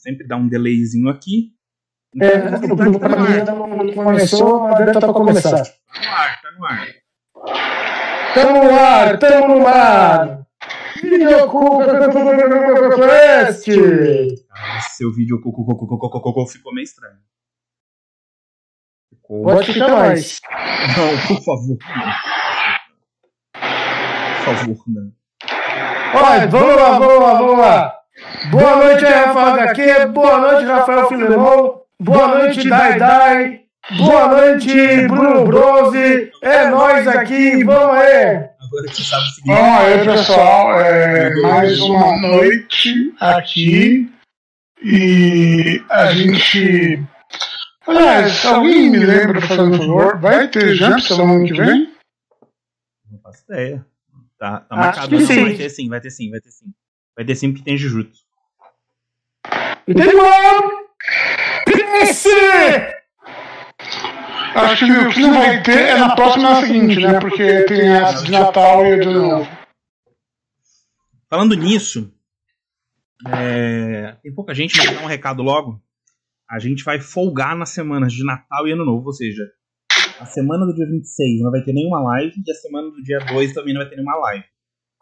sempre dá um delayzinho aqui. Então, é, a novidade tá no ar. Não começou, mas deve estar para começar. Tá no ar, tá no ar. Tamo no ar, tamo no. Videocast! Seu vídeo ficou meio estranho. Pode ficar mais. Não, por favor. Por favor, não. Olha, vamos lá, vamos lá, vamos lá. Boa noite, Rafael HQ. Boa noite, Rafael Filemon. Boa noite, Dai Dai. Boa noite, Bruno Brose. É nós aqui, vamos aí. Agora que sabe o seguinte. Bom, aí, pessoal. É mais uma noite aqui. E a gente. Aliás, alguém me lembra, fazendo favor, vai ter jump semana que vem? Não faço ideia. Tá, tá marcado. Não, vai ter sim, vai ter sim, vai ter sim. Vai ter sim porque tem Jujutsu. Entendeu? Esse! Acho que o que não vai ter é na próxima na seguinte, né? Porque tem a de Natal e de Novo. Falando nisso, é... tem pouca gente, mas dar um recado logo. A gente vai folgar nas semanas de Natal e Ano Novo, ou seja, a semana do dia 26 não vai ter nenhuma live e a semana do dia 2 também não vai ter nenhuma live.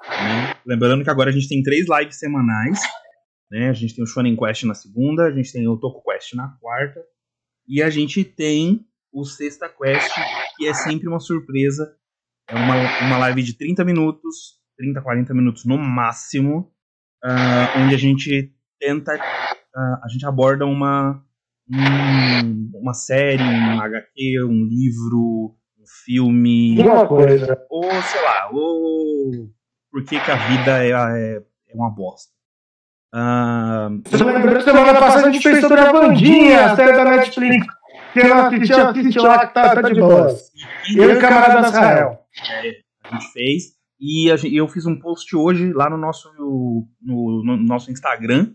Né? Lembrando que agora a gente tem três lives semanais. Né? A gente tem o Shonen Quest na segunda, a gente tem o Toku Quest na quarta e a gente tem o Sexta Quest, que é sempre uma surpresa. É uma, uma live de 30 minutos, 30, 40 minutos no máximo, uh, onde a gente tenta, uh, a gente aborda uma, um, uma série, um HQ, um livro, um filme. Uma coisa. Ou, sei lá, ou por que, que a vida é, é, é uma bosta. Uh, semana passada a gente fez sobre a Vandinha, a série da Netflix. Quem não assistiu, assiste lá que tá, tá de boa. Eu e o camarada Israel. É, a gente fez. E eu fiz um post hoje lá no nosso, no, no nosso Instagram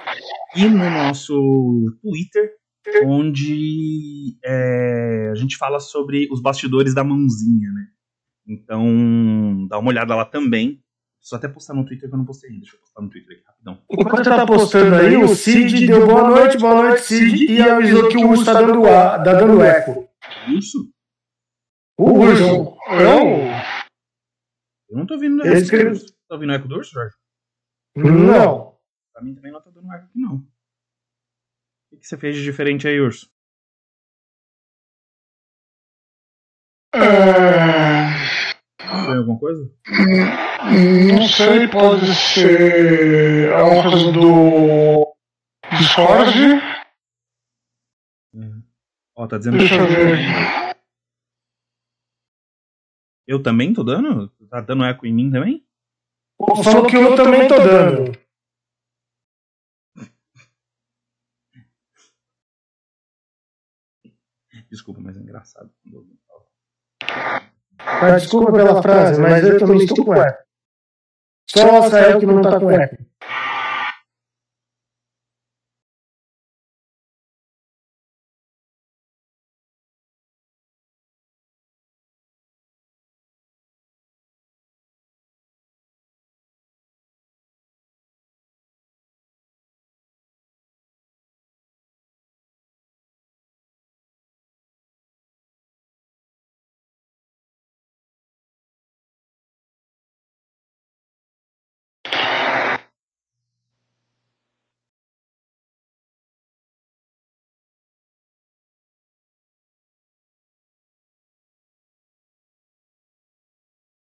e no nosso Twitter, onde é, a gente fala sobre os bastidores da mãozinha, né? Então, dá uma olhada lá também. Preciso até postar no Twitter que eu não postei ainda. Deixa eu postar no Twitter aqui rapidão. Enquanto você tá postando aí, o Cid deu boa noite, boa noite, Cid, e avisou que o urso tá dando, ar, tá dando eco. Urso? O urso. Eu? Eu não tô ouvindo eco. Escreve... Tá ouvindo eco do urso, Jorge? Não. Pra mim também não tá dando eco aqui, não. O que você fez de diferente aí, urso? É... Alguma coisa? Não sei, pode ser alguma coisa do Discord. Uhum. Ó, tá dizendo Deixa que... eu ver. Eu também tô dando? Tá dando eco em mim também? Falou que eu também tô dando. Desculpa, mas é engraçado. Ah, desculpa pela frase, mas eu também estou com eco. Só o Rafael que não está com eco.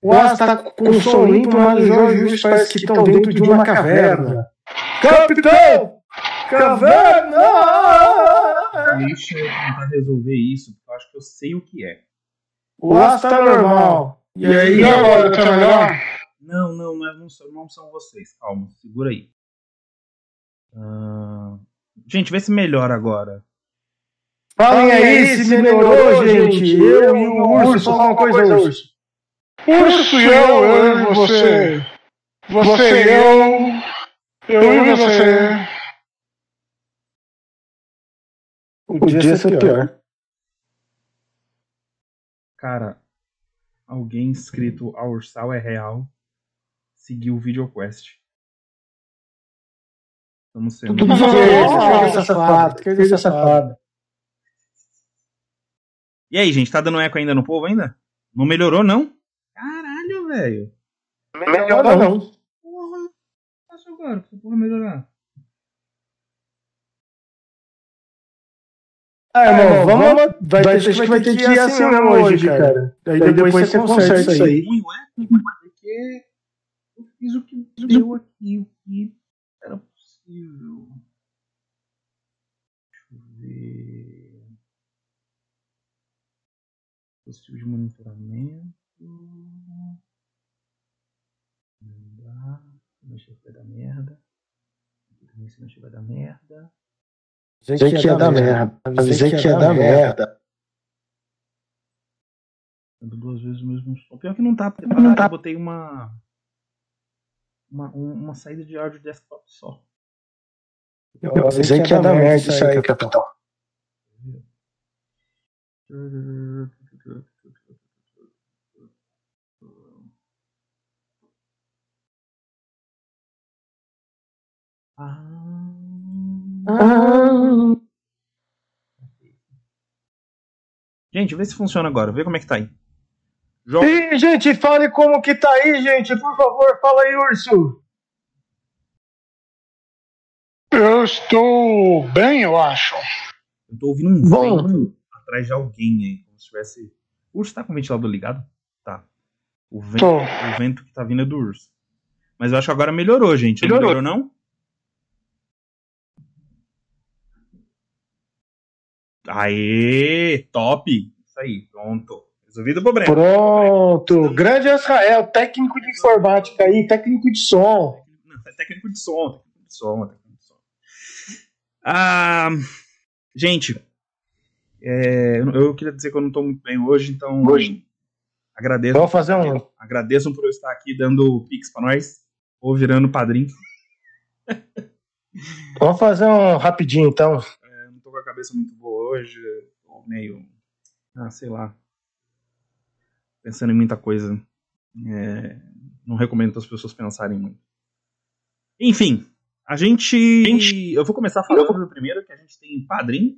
O As está com o som limpo, mas os Wilson parece que estão dentro de uma caverna. Capitão! Caverna! Deixa eu tentar resolver isso, porque eu acho que eu sei o que é. O As está normal. E aí, agora, tá melhor? Não, não, não, é, não, são, não são vocês. Calma, segura aí. Uh... Gente, vê se melhora agora. Falem aí se melhorou, gente. Eu e o Urso, fala uma coisa, Urso. Urso e eu, eu e você. Você e eu. Eu e você. Podia ser pior. Cara, alguém escrito a Ursal é real seguiu o VideoQuest. Estamos sendo. Tudo esquerda, safado, esquerda, safado. E aí, gente, tá dando eco ainda no povo ainda? Não melhorou, não? Velho. Melhor não. Porra. Faço agora pra essa porra melhorar. Ah, irmão, vamos. Vai, vai, acho que vai ter que ir assim mesmo hoje, cara. Daí depois, depois você conserta isso aí. Ruim porque eu fiz o que deu aqui, o que era possível. Deixa eu ver. Dispositivo de monitoramento. Mexer vai dar merda. Aqui também se mexer vai dar merda. Avisei que ia dar merda. Avisei que ia dar merda. Duas vezes o mesmo som. Pior que não tá, porque não tá. eu botei uma, uma, um- uma saída de áudio desktop só. Eu avisei que ia dar merda isso aí, capitão. Ah. Gente, vê se funciona agora. Vê como é que tá aí. Joga. Ih, gente, fale como que tá aí, gente. Por favor, fala aí, Urso. Eu estou bem, eu acho. Eu tô ouvindo um vento atrás de alguém aí. Como se tivesse. O urso tá com o ventilador ligado? Tá. O vento, Tô. o vento que tá vindo é do urso. Mas eu acho que agora melhorou, gente. Não Melhorou. melhorou, não? Aê! Top! Isso aí, pronto. Resolvido o problema. Pronto. Grande Israel, técnico de informática aí, técnico de som. Não, é técnico de som, técnico de som, técnico de som. Ah, gente, é, eu queria dizer que eu não tô muito bem hoje, então Hoje. agradeço. Vamos fazer um. Agradeço por eu estar aqui dando pix pra nós, ou virando padrinho. Vamos fazer um rapidinho, então. Eu não tô com a cabeça muito hoje, tô meio, ah, sei lá, pensando em muita coisa. É, não recomendo que as pessoas pensarem muito. Enfim, a gente. Eu vou começar falando primeiro que a gente tem padrinho,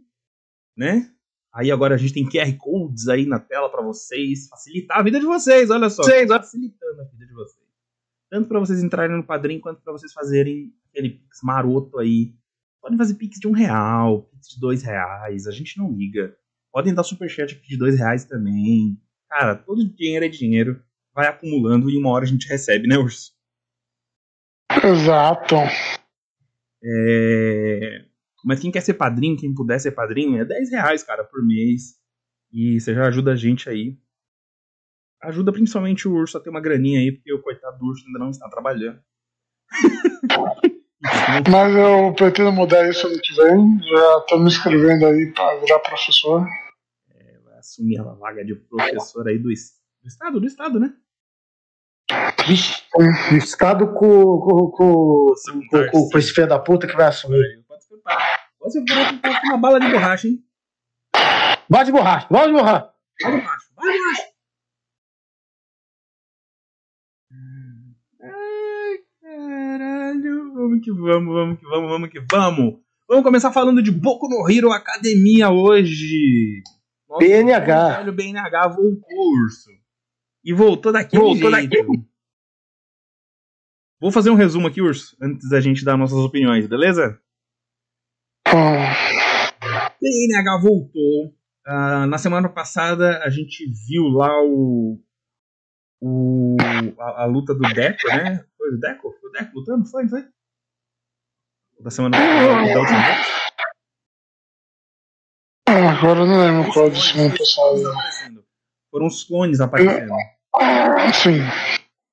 né? Aí agora a gente tem QR Codes aí na tela pra vocês, facilitar a vida de vocês, olha só. Vocês, facilitando a vida de vocês. Tanto pra vocês entrarem no padrinho, quanto pra vocês fazerem aquele maroto aí. Podem fazer pix de um real, pix de dois reais, a gente não liga. Podem dar superchat aqui de dois reais também. Cara, todo dinheiro é dinheiro. Vai acumulando e uma hora a gente recebe, né, Urso? Exato. É, Mas quem quer ser padrinho, quem puder ser padrinho, é 10 reais, cara, por mês. E você já ajuda a gente aí. Ajuda principalmente o urso a ter uma graninha aí, porque o coitado do urso ainda não está trabalhando. Mas eu pretendo mudar isso ano que vem. Já tô me inscrevendo aí pra virar professor. vai assumir a vaga de professor aí do, do estado, do estado, né? Vixe, o Estado com, com, com, com, com, com esse filho da puta que vai assumir. Pode se preparar. Pode se preparar que tá com uma bala de borracha, hein? Vai de borracha, vai de borracha. Vai de borracha, vai de borracha. Ai, caralho. Vamos que vamos, vamos que vamos, vamos que vamos. Vamos começar falando de Boku no Hero Academia hoje. Nosso BNH. velho BNH voltou, urso. E voltou daquele Voltou jeito. daquele- Vou fazer um resumo aqui, urso, antes da gente dar nossas opiniões, beleza? BNH voltou. Ah, na semana passada a gente viu lá o. o a, a luta do Deco, né? Foi o Deco? Foi o Deco lutando? Foi, foi? Da semana da última vez? ah, agora eu não lembro qual do semana passada. Foram os clones aparecendo. Sim.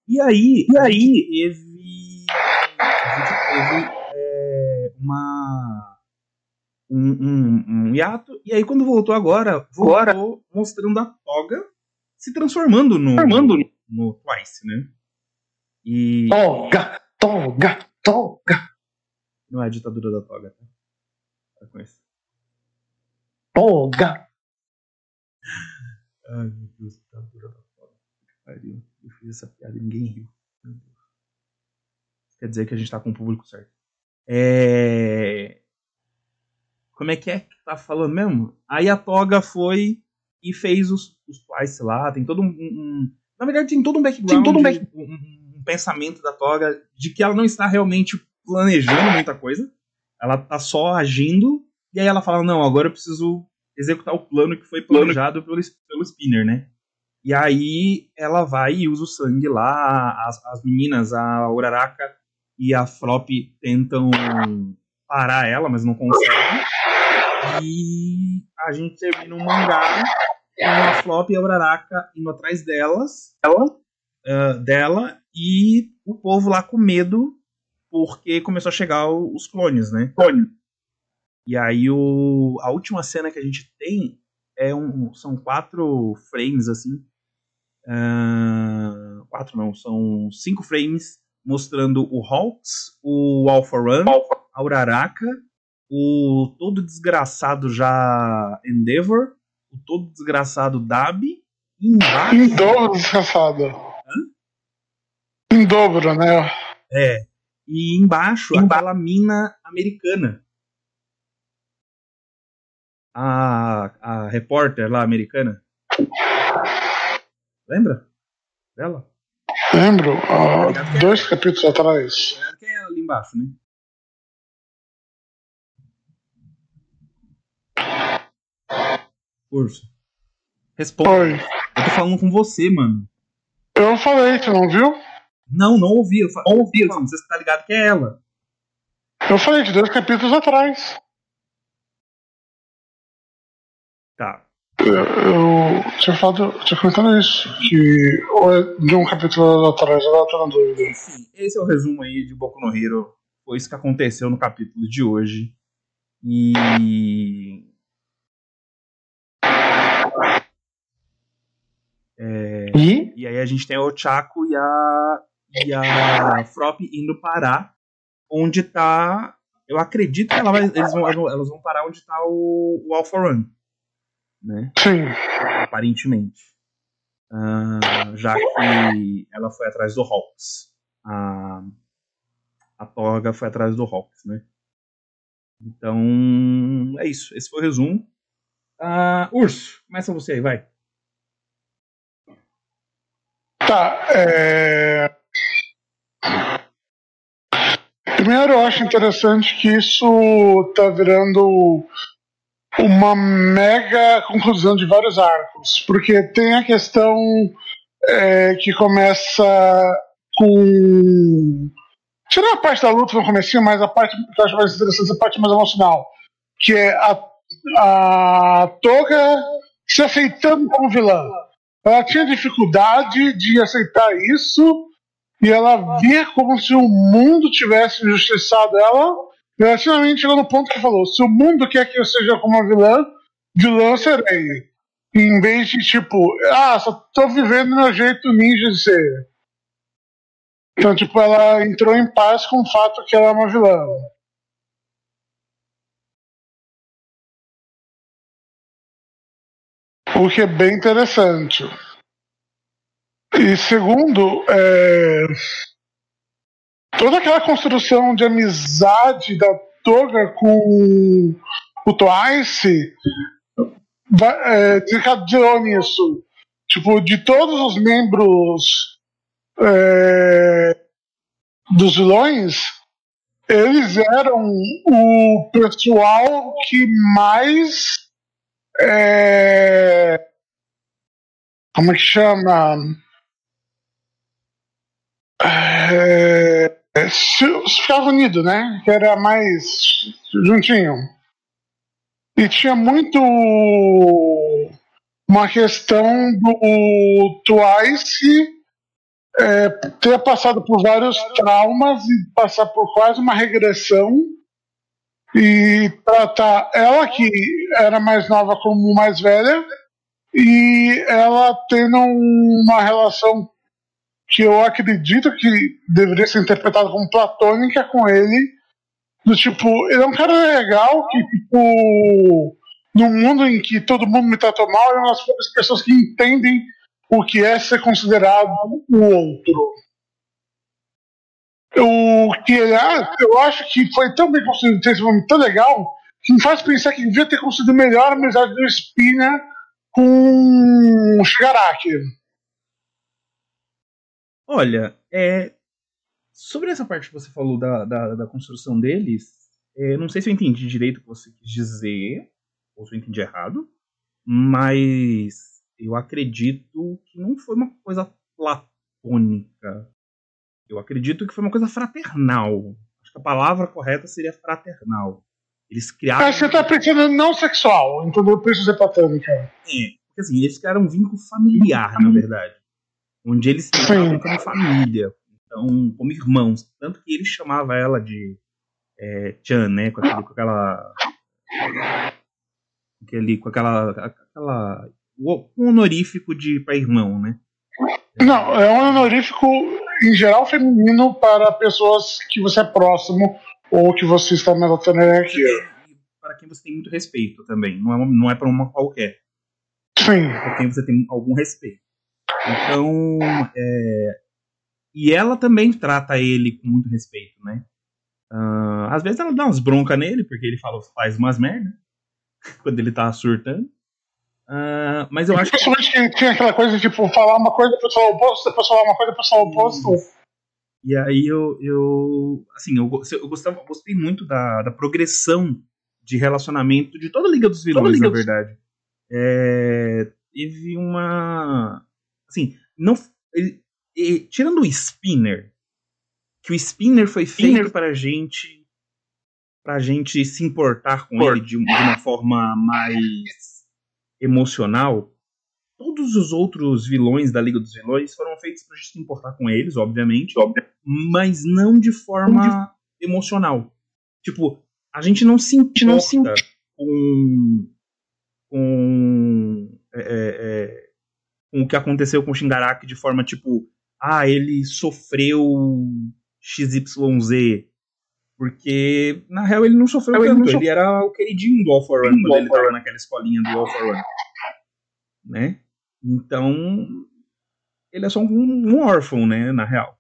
E aí, e aí teve. A gente teve é, uma. Um, um, um hiato, e aí quando voltou agora, voltou mostrando a toga se transformando no, Transformando. no Twice, né? E Toga, toga, toga, não é a ditadura da toga, tá? Para com isso. toga. Ai, meu Deus, ditadura da toga. Que pariu. Eu fiz essa piada e ninguém riu. Quer dizer que a gente tá com o público certo. É... Como é que é que tá falando mesmo? Aí a Toga foi e fez os, os Twice lá. Tem todo um, um, Na verdade, tem todo um background, tem todo um, back... um, um, pensamento da Toga de que ela não está realmente planejando muita coisa. Ela tá só agindo. E aí ela fala: Não, agora eu preciso executar o plano que foi planejado pelo, pelo Spinner, né? E aí ela vai e usa o sangue lá. As, as meninas, a Uraraka e a Flop tentam parar ela, mas não conseguem. E a gente termina um mangá com a Flop e a Uraraka indo atrás delas, ela, uh, dela, e o povo lá com medo porque começou a chegar os clones, né? Clone. E aí o, a última cena que a gente tem é um, são quatro frames assim. Uh, quatro não, são cinco frames mostrando o Hawks, o Alpha Run, a Uraraka, o todo desgraçado já Endeavor, o todo desgraçado Dabi, e embaixo... Em dobro desgraçado. Hã? Em dobro, né? É. E embaixo, embaixo. aquela mina americana. A, a repórter lá americana. Lembra? Dela? Lembro, uh, dois é, capítulos atrás. Que é ali embaixo, né? Urso. Responde. Oi. Eu tô falando com você, mano. Eu falei, você não viu? Não, não ouvi. Eu falei, ouvi, falando, você tá ligado que é ela. Eu falei de dois capítulos atrás. Tá. Eu, eu tinha falado, tinha comentado isso, que ou é de um capítulo atrás, agora tô na dúvida. Sim, esse é o resumo aí de Boku no Hero. Foi isso que aconteceu no capítulo de hoje. E É, e? e aí a gente tem o Chaco e a, e a Frop indo parar onde tá. Eu acredito que ela vai, eles vão, elas vão parar onde tá o, o Alpha Run. Né? Sim. Aparentemente. Uh, já que ela foi atrás do Hawks. A, a Torga foi atrás do Hawks, né? Então, é isso. Esse foi o resumo. Uh, Urso, começa você aí, vai. Tá. É... Primeiro, eu acho interessante que isso tá virando uma mega conclusão de vários arcos, porque tem a questão é, que começa com. Tirando a parte da luta no começo, mas a parte que eu acho mais interessante, a parte mais emocional, que é a, a Toga se aceitando como vilã ela tinha dificuldade de aceitar isso e ela via como se o mundo tivesse injustiçado ela. E ela finalmente chegou no ponto que falou: se o mundo quer que eu seja como uma vilã, vilã serei. Em vez de tipo, ah, só tô vivendo meu jeito ninja de ser. Então, tipo, ela entrou em paz com o fato que ela é uma vilã. O que é bem interessante. E segundo, é, toda aquela construção de amizade da Toga com o Twice é, desencadeou nisso. Tipo, de todos os membros é, dos vilões, eles eram o pessoal que mais é, como é que chama? É, se, se ficava unido, né? Que era mais juntinho. E tinha muito uma questão do Twice é, ter passado por vários traumas e passar por quase uma regressão e tratar ela que era mais nova como mais velha e ela tendo uma relação que eu acredito que deveria ser interpretada como platônica com ele do tipo ele é um cara legal que tipo num mundo em que todo mundo me tratou mal é uma das poucas pessoas que entendem o que é ser considerado o outro o que é, eu acho que foi tão bem construído, tem esse momento tão legal, que me faz pensar que devia ter construído melhor a amizade do Spina com o Shigaraki. Olha, é, sobre essa parte que você falou da, da, da construção deles, é, não sei se eu entendi direito o que você quis dizer, ou se eu entendi errado, mas eu acredito que não foi uma coisa platônica. Eu acredito que foi uma coisa fraternal. Acho que a palavra correta seria fraternal. Eles criaram. Acho que você tá pensando não sexual, entendeu? Por isso ser platônica. É, porque assim, eles criaram um vínculo familiar, na verdade. Onde eles se tratavam como família. Então, como irmãos. Tanto que ele chamava ela de é, Chan, né? Com, aquele, com aquela. Aquele, com aquela. aquela um honorífico de para irmão, né? Não, é um honorífico em geral feminino para pessoas que você é próximo ou que você está na hierarquia. Para quem você tem muito respeito também, não é, não é para uma qualquer. Sim. Para quem você tem algum respeito. Então, é, e ela também trata ele com muito respeito, né? Uh, às vezes ela dá umas broncas nele, porque ele fala, faz umas merda quando ele tá surtando. Uh, mas eu acho que. Principalmente que tinha aquela coisa de tipo, falar uma coisa, depois falar o oposto, depois falar uma coisa, depois falar o oposto. E aí eu. eu assim, eu, eu, gostava, gostei muito da, da progressão de relacionamento de toda a Liga dos Vilões, Liga na verdade. É, teve uma. Assim, não. Ele, ele, tirando o Spinner, que o Spinner foi Spinner. feito pra gente. pra gente se importar com Por. ele de, de uma forma mais emocional, todos os outros vilões da Liga dos Vilões foram feitos pra gente se importar com eles, obviamente, óbvio, mas não de forma de... emocional. Tipo, a gente não se importa não se... com, com, é, é, é, com o que aconteceu com o Shingaraki de forma tipo, ah, ele sofreu XYZ. Porque, na real, ele não sofreu tanto. Ele, sofreu. ele era o queridinho do All for One quando ele tava naquela escolinha do All for One. Né? Então, ele é só um, um órfão, né, na real.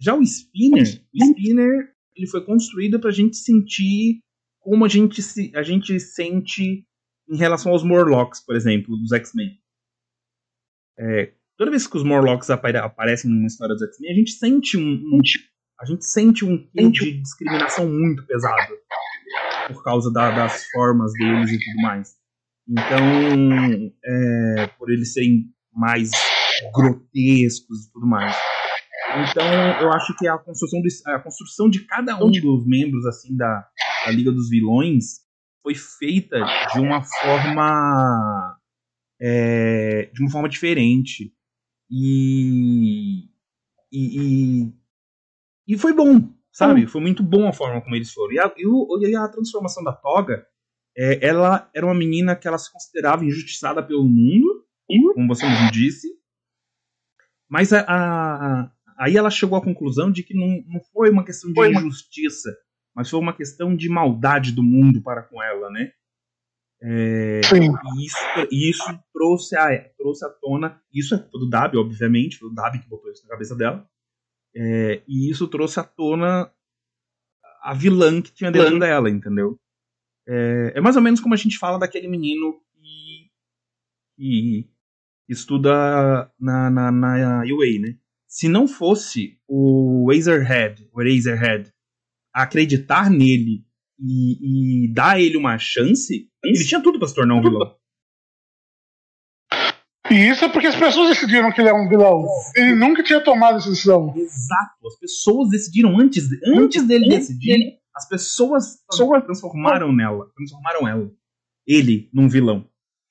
Já o Spinner, o Spinner, ele foi construído pra gente sentir como a gente, se, a gente sente em relação aos Morlocks, por exemplo, dos X-Men. É, toda vez que os Morlocks apare aparecem numa história dos X-Men, a gente sente um, um, a gente sente um quê de discriminação muito pesado por causa da, das formas deles e tudo mais. Então, é, por eles serem mais grotescos e tudo mais. Então, eu acho que a construção, de, a construção de cada um dos membros assim da, da Liga dos Vilões foi feita de uma forma é, de uma forma diferente e, e, e e foi bom, sabe? Hum. Foi muito bom a forma como eles foram. E a, e a transformação da Toga, é, ela era uma menina que ela se considerava injustiçada pelo mundo, como você mesmo disse. Mas a, a, aí ela chegou à conclusão de que não, não foi uma questão de foi injustiça, uma... mas foi uma questão de maldade do mundo para com ela, né? É, e isso, e isso trouxe, a, trouxe à tona. Isso é do Dabi, obviamente, foi o Dabi que botou isso na cabeça dela. É, e isso trouxe à tona a vilã que tinha dentro vilã. dela, entendeu? É, é, mais ou menos como a gente fala daquele menino que, que estuda na, na, na UA, né? Se não fosse o Razorhead, o Razorhead, acreditar nele e, e dar ele uma chance, ele tinha tudo para se tornar um vilão. E isso é porque as pessoas decidiram que ele é um vilão. Ele nunca tinha tomado essa decisão. Exato. As pessoas decidiram antes, antes dele decidir. As pessoas, pessoas transformaram nela, transformaram ela, ele num vilão,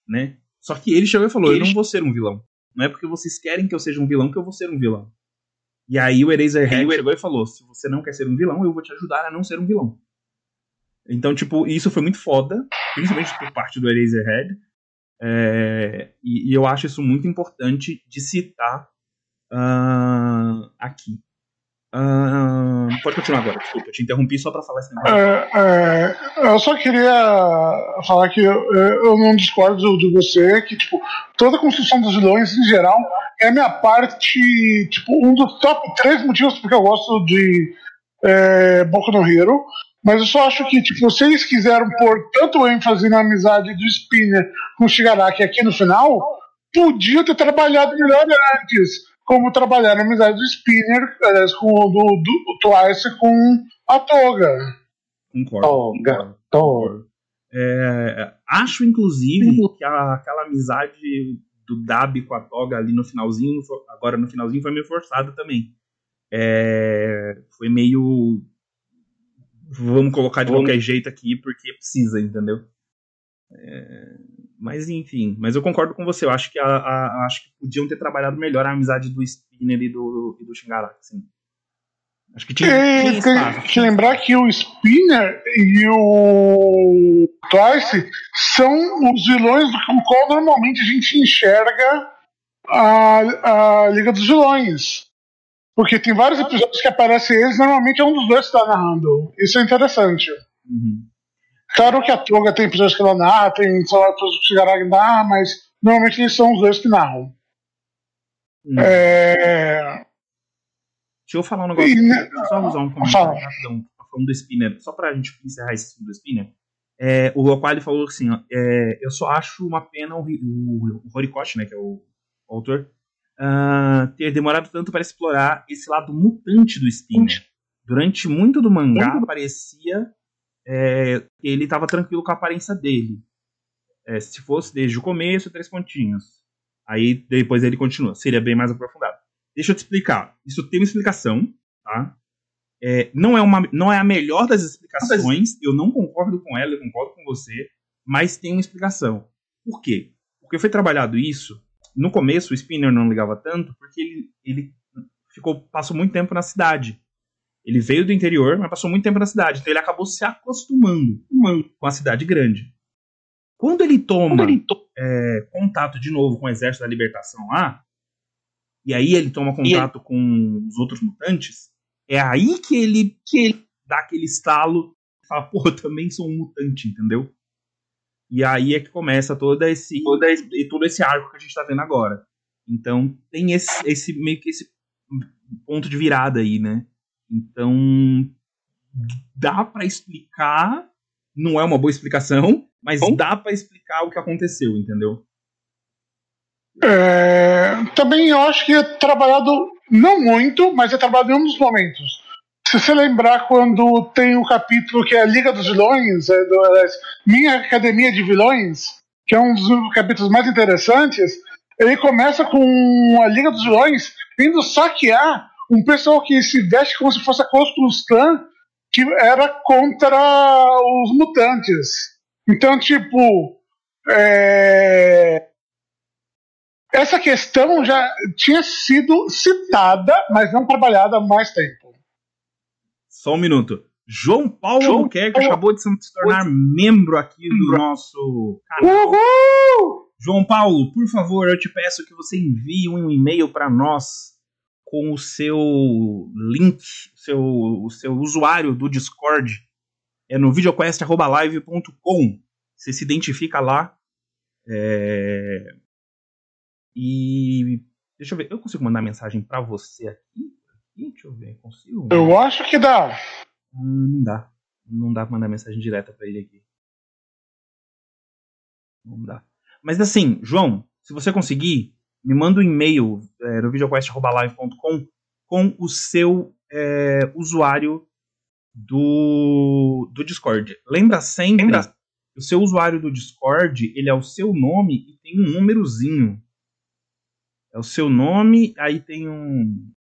né? Só que ele chegou e falou: ele... "Eu não vou ser um vilão. Não é porque vocês querem que eu seja um vilão que eu vou ser um vilão." E aí o Eraserhead chegou e falou: "Se você não quer ser um vilão, eu vou te ajudar a não ser um vilão." Então, tipo, isso foi muito foda, principalmente por parte do Eraserhead. É, e, e, eu acho isso muito importante de citar uh, aqui. Uh, pode continuar agora, desculpa, eu te interrompi só para falar esse negócio. É, é, eu só queria falar que eu, eu não discordo de você, que tipo, toda a construção dos vilões em geral é minha parte, tipo, um dos top três motivos porque eu gosto de é, Boku no Hero, mas eu só acho que, tipo, vocês quiseram pôr tanto ênfase na amizade do Spinner com o Shigaraki aqui no final, podia ter trabalhado melhor antes, como trabalhar na amizade do Spinner, aliás, com o do, do, do Twice com a Toga. Concordo. Toga, concordo, Toga. É, acho, inclusive, que a- aquela amizade do Dabi com a Toga ali no finalzinho, agora no finalzinho, foi meio forçada também. É, foi meio. Vamos colocar de Vamos. qualquer jeito aqui, porque precisa, entendeu? É, mas enfim, mas eu concordo com você. Eu acho que, a, a- acho que podiam ter trabalhado melhor a amizade do Spinner e do, e do Shingaraki. Sim. Acho que tinha, tinha tem que lembrar que o Spinner e o Twice são os vilões com qual normalmente a gente enxerga a, a Liga dos Vilões. Porque tem vários episódios que aparecem eles, normalmente é um dos dois que está narrando. Isso é interessante. Uhum. Claro que a Toga tem episódios que ela narra, tem, sei lá, episódios que o Shigaraki narra, mas normalmente eles são os dois que narram. Hum. É... Deixa eu falar um negócio. E, né, só usar um comentário rapidão. Tá falando do Spinner. Só pra gente encerrar esse assunto do Spinner. É, o Aquali falou assim: ó, é, eu só acho uma pena o, o, o Horikoshi, né, que é o, o autor, ah, ter demorado tanto para explorar esse lado mutante do Spinner. Durante muito do mangá, parecia é, que ele estava tranquilo com a aparência dele. É, se fosse desde o começo, três pontinhos. Aí depois ele continua. Seria bem mais aprofundado. Deixa eu te explicar. Isso tem uma explicação, tá? É, não, é uma, não é a melhor das explicações. Eu não concordo com ela, eu concordo com você. Mas tem uma explicação. Por quê? Porque foi trabalhado isso. No começo, o Spinner não ligava tanto, porque ele, ele ficou, passou muito tempo na cidade. Ele veio do interior, mas passou muito tempo na cidade. Então ele acabou se acostumando com a cidade grande. Quando ele toma é, contato de novo com o Exército da Libertação lá, e aí ele toma contato com os outros mutantes, é aí que ele, que ele dá aquele estalo e fala, pô, eu também sou um mutante, entendeu? E aí é que começa todo esse, todo esse, todo esse arco que a gente tá vendo agora. Então tem esse, esse meio que esse ponto de virada aí, né? Então dá pra explicar, não é uma boa explicação, mas dá pra explicar o que aconteceu, entendeu? É, também eu acho que é trabalhado, não muito, mas é trabalhado em um dos momentos. Se você lembrar quando tem o capítulo que é a Liga dos Vilões, é do, aliás, Minha Academia de Vilões, que é um dos capítulos mais interessantes, ele começa com a Liga dos Vilões indo saquear um pessoal que se veste como se fosse a Klan, que era contra os mutantes. Então, tipo, é, essa questão já tinha sido citada, mas não trabalhada há mais tempo. Só um minuto. João Paulo João Albuquerque Paulo- acabou de se tornar membro aqui do nosso canal. Uhul! João Paulo, por favor, eu te peço que você envie um e-mail para nós com o seu link, seu, o seu usuário do Discord. É no videoquest.live.com. Você se identifica lá. É, E deixa eu ver, eu consigo mandar mensagem para você aqui? Deixa eu ver, consigo? Eu acho que dá. Hum, não dá. Não dá pra mandar mensagem direta pra ele aqui. Não dá. Mas assim, João, se você conseguir, me manda um e-mail é, no videoquest.live.com com o seu é, usuário do, do Discord. Lembra sempre, o seu usuário do Discord, ele é o seu nome e tem um númerozinho. É o seu nome, aí tem um...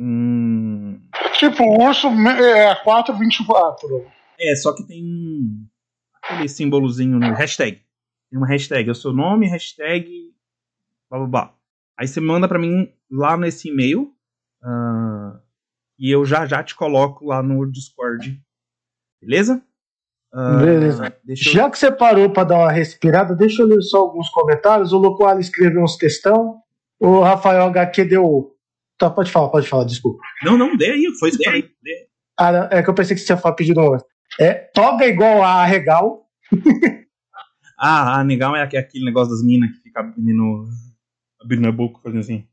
um Tipo, o urso é 424. É, só que tem um- aquele símbolozinho no hashtag. Tem uma hashtag, é o seu nome, hashtag, blá blá blá. Aí você manda pra mim lá nesse e-mail ah, e eu já já te coloco lá no Discord. Beleza? Ah, Beleza. Eu... Já que você parou pra dar uma respirada, deixa eu ler só alguns comentários. O Locoalho escreveu uns textão. O Rafael HQ deu. Tá, pode falar, pode falar, desculpa. Não, não, dê aí, foi isso que eu falei. Dê. Ah, não, é que eu pensei que você tinha pedido um. É, toga igual a regal. Ah, a Negal é aque- aquele negócio das minas que fica abrindo, abrindo a boca, fazendo assim.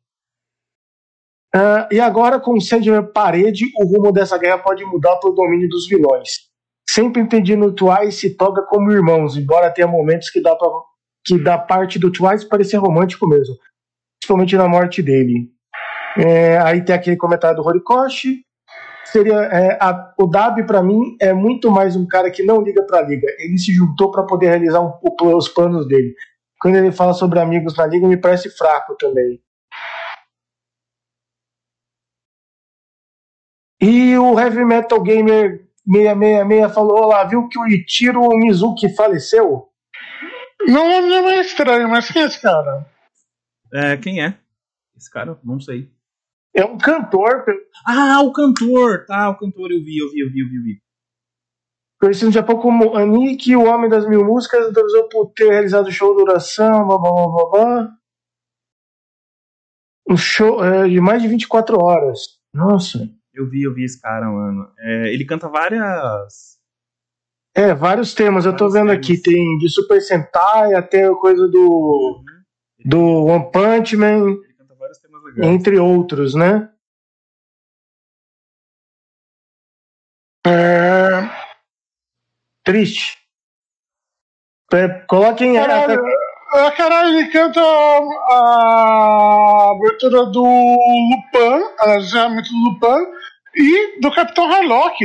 Uh, e agora, com o Sandman parede, o rumo dessa guerra pode mudar para o domínio dos vilões. Sempre entendi no Twice e Toga como irmãos, embora tenha momentos que dá, pra, que dá parte do Twice parecer romântico mesmo. Principalmente na morte dele. É, aí tem aquele comentário do Horikoshi. Seria, é, a, o Dab, para mim, é muito mais um cara que não liga pra liga. Ele se juntou para poder realizar um, os planos dele. Quando ele fala sobre amigos na liga, me parece fraco também. E o Heavy Metal Gamer 666 falou: Olá, viu que o Ichiro Mizuki faleceu? Não, não é estranho, mas quem é esse cara? É, quem é? Esse cara, não sei. É um cantor. Ah, o cantor! Tá, o cantor eu vi, eu vi, eu vi, eu vi. Eu vi. Conhecido no Japão como Anik, o Homem das Mil Músicas, autorizou por ter realizado show de duração, blá blá blá blá blá. Um show é, de mais de 24 horas. Nossa. Eu vi, eu vi esse cara, mano. É, ele canta várias. É, vários temas. Eu tô vendo temas. aqui. Tem de Super Sentai até coisa do. Uhum. Do One Punch Man. Legais. Entre outros, né? É... Triste. É, coloquem. Caralho, é, caralho, ele canta a abertura do Lupin, arranjamento do Lupin, e do Capitão Harlock.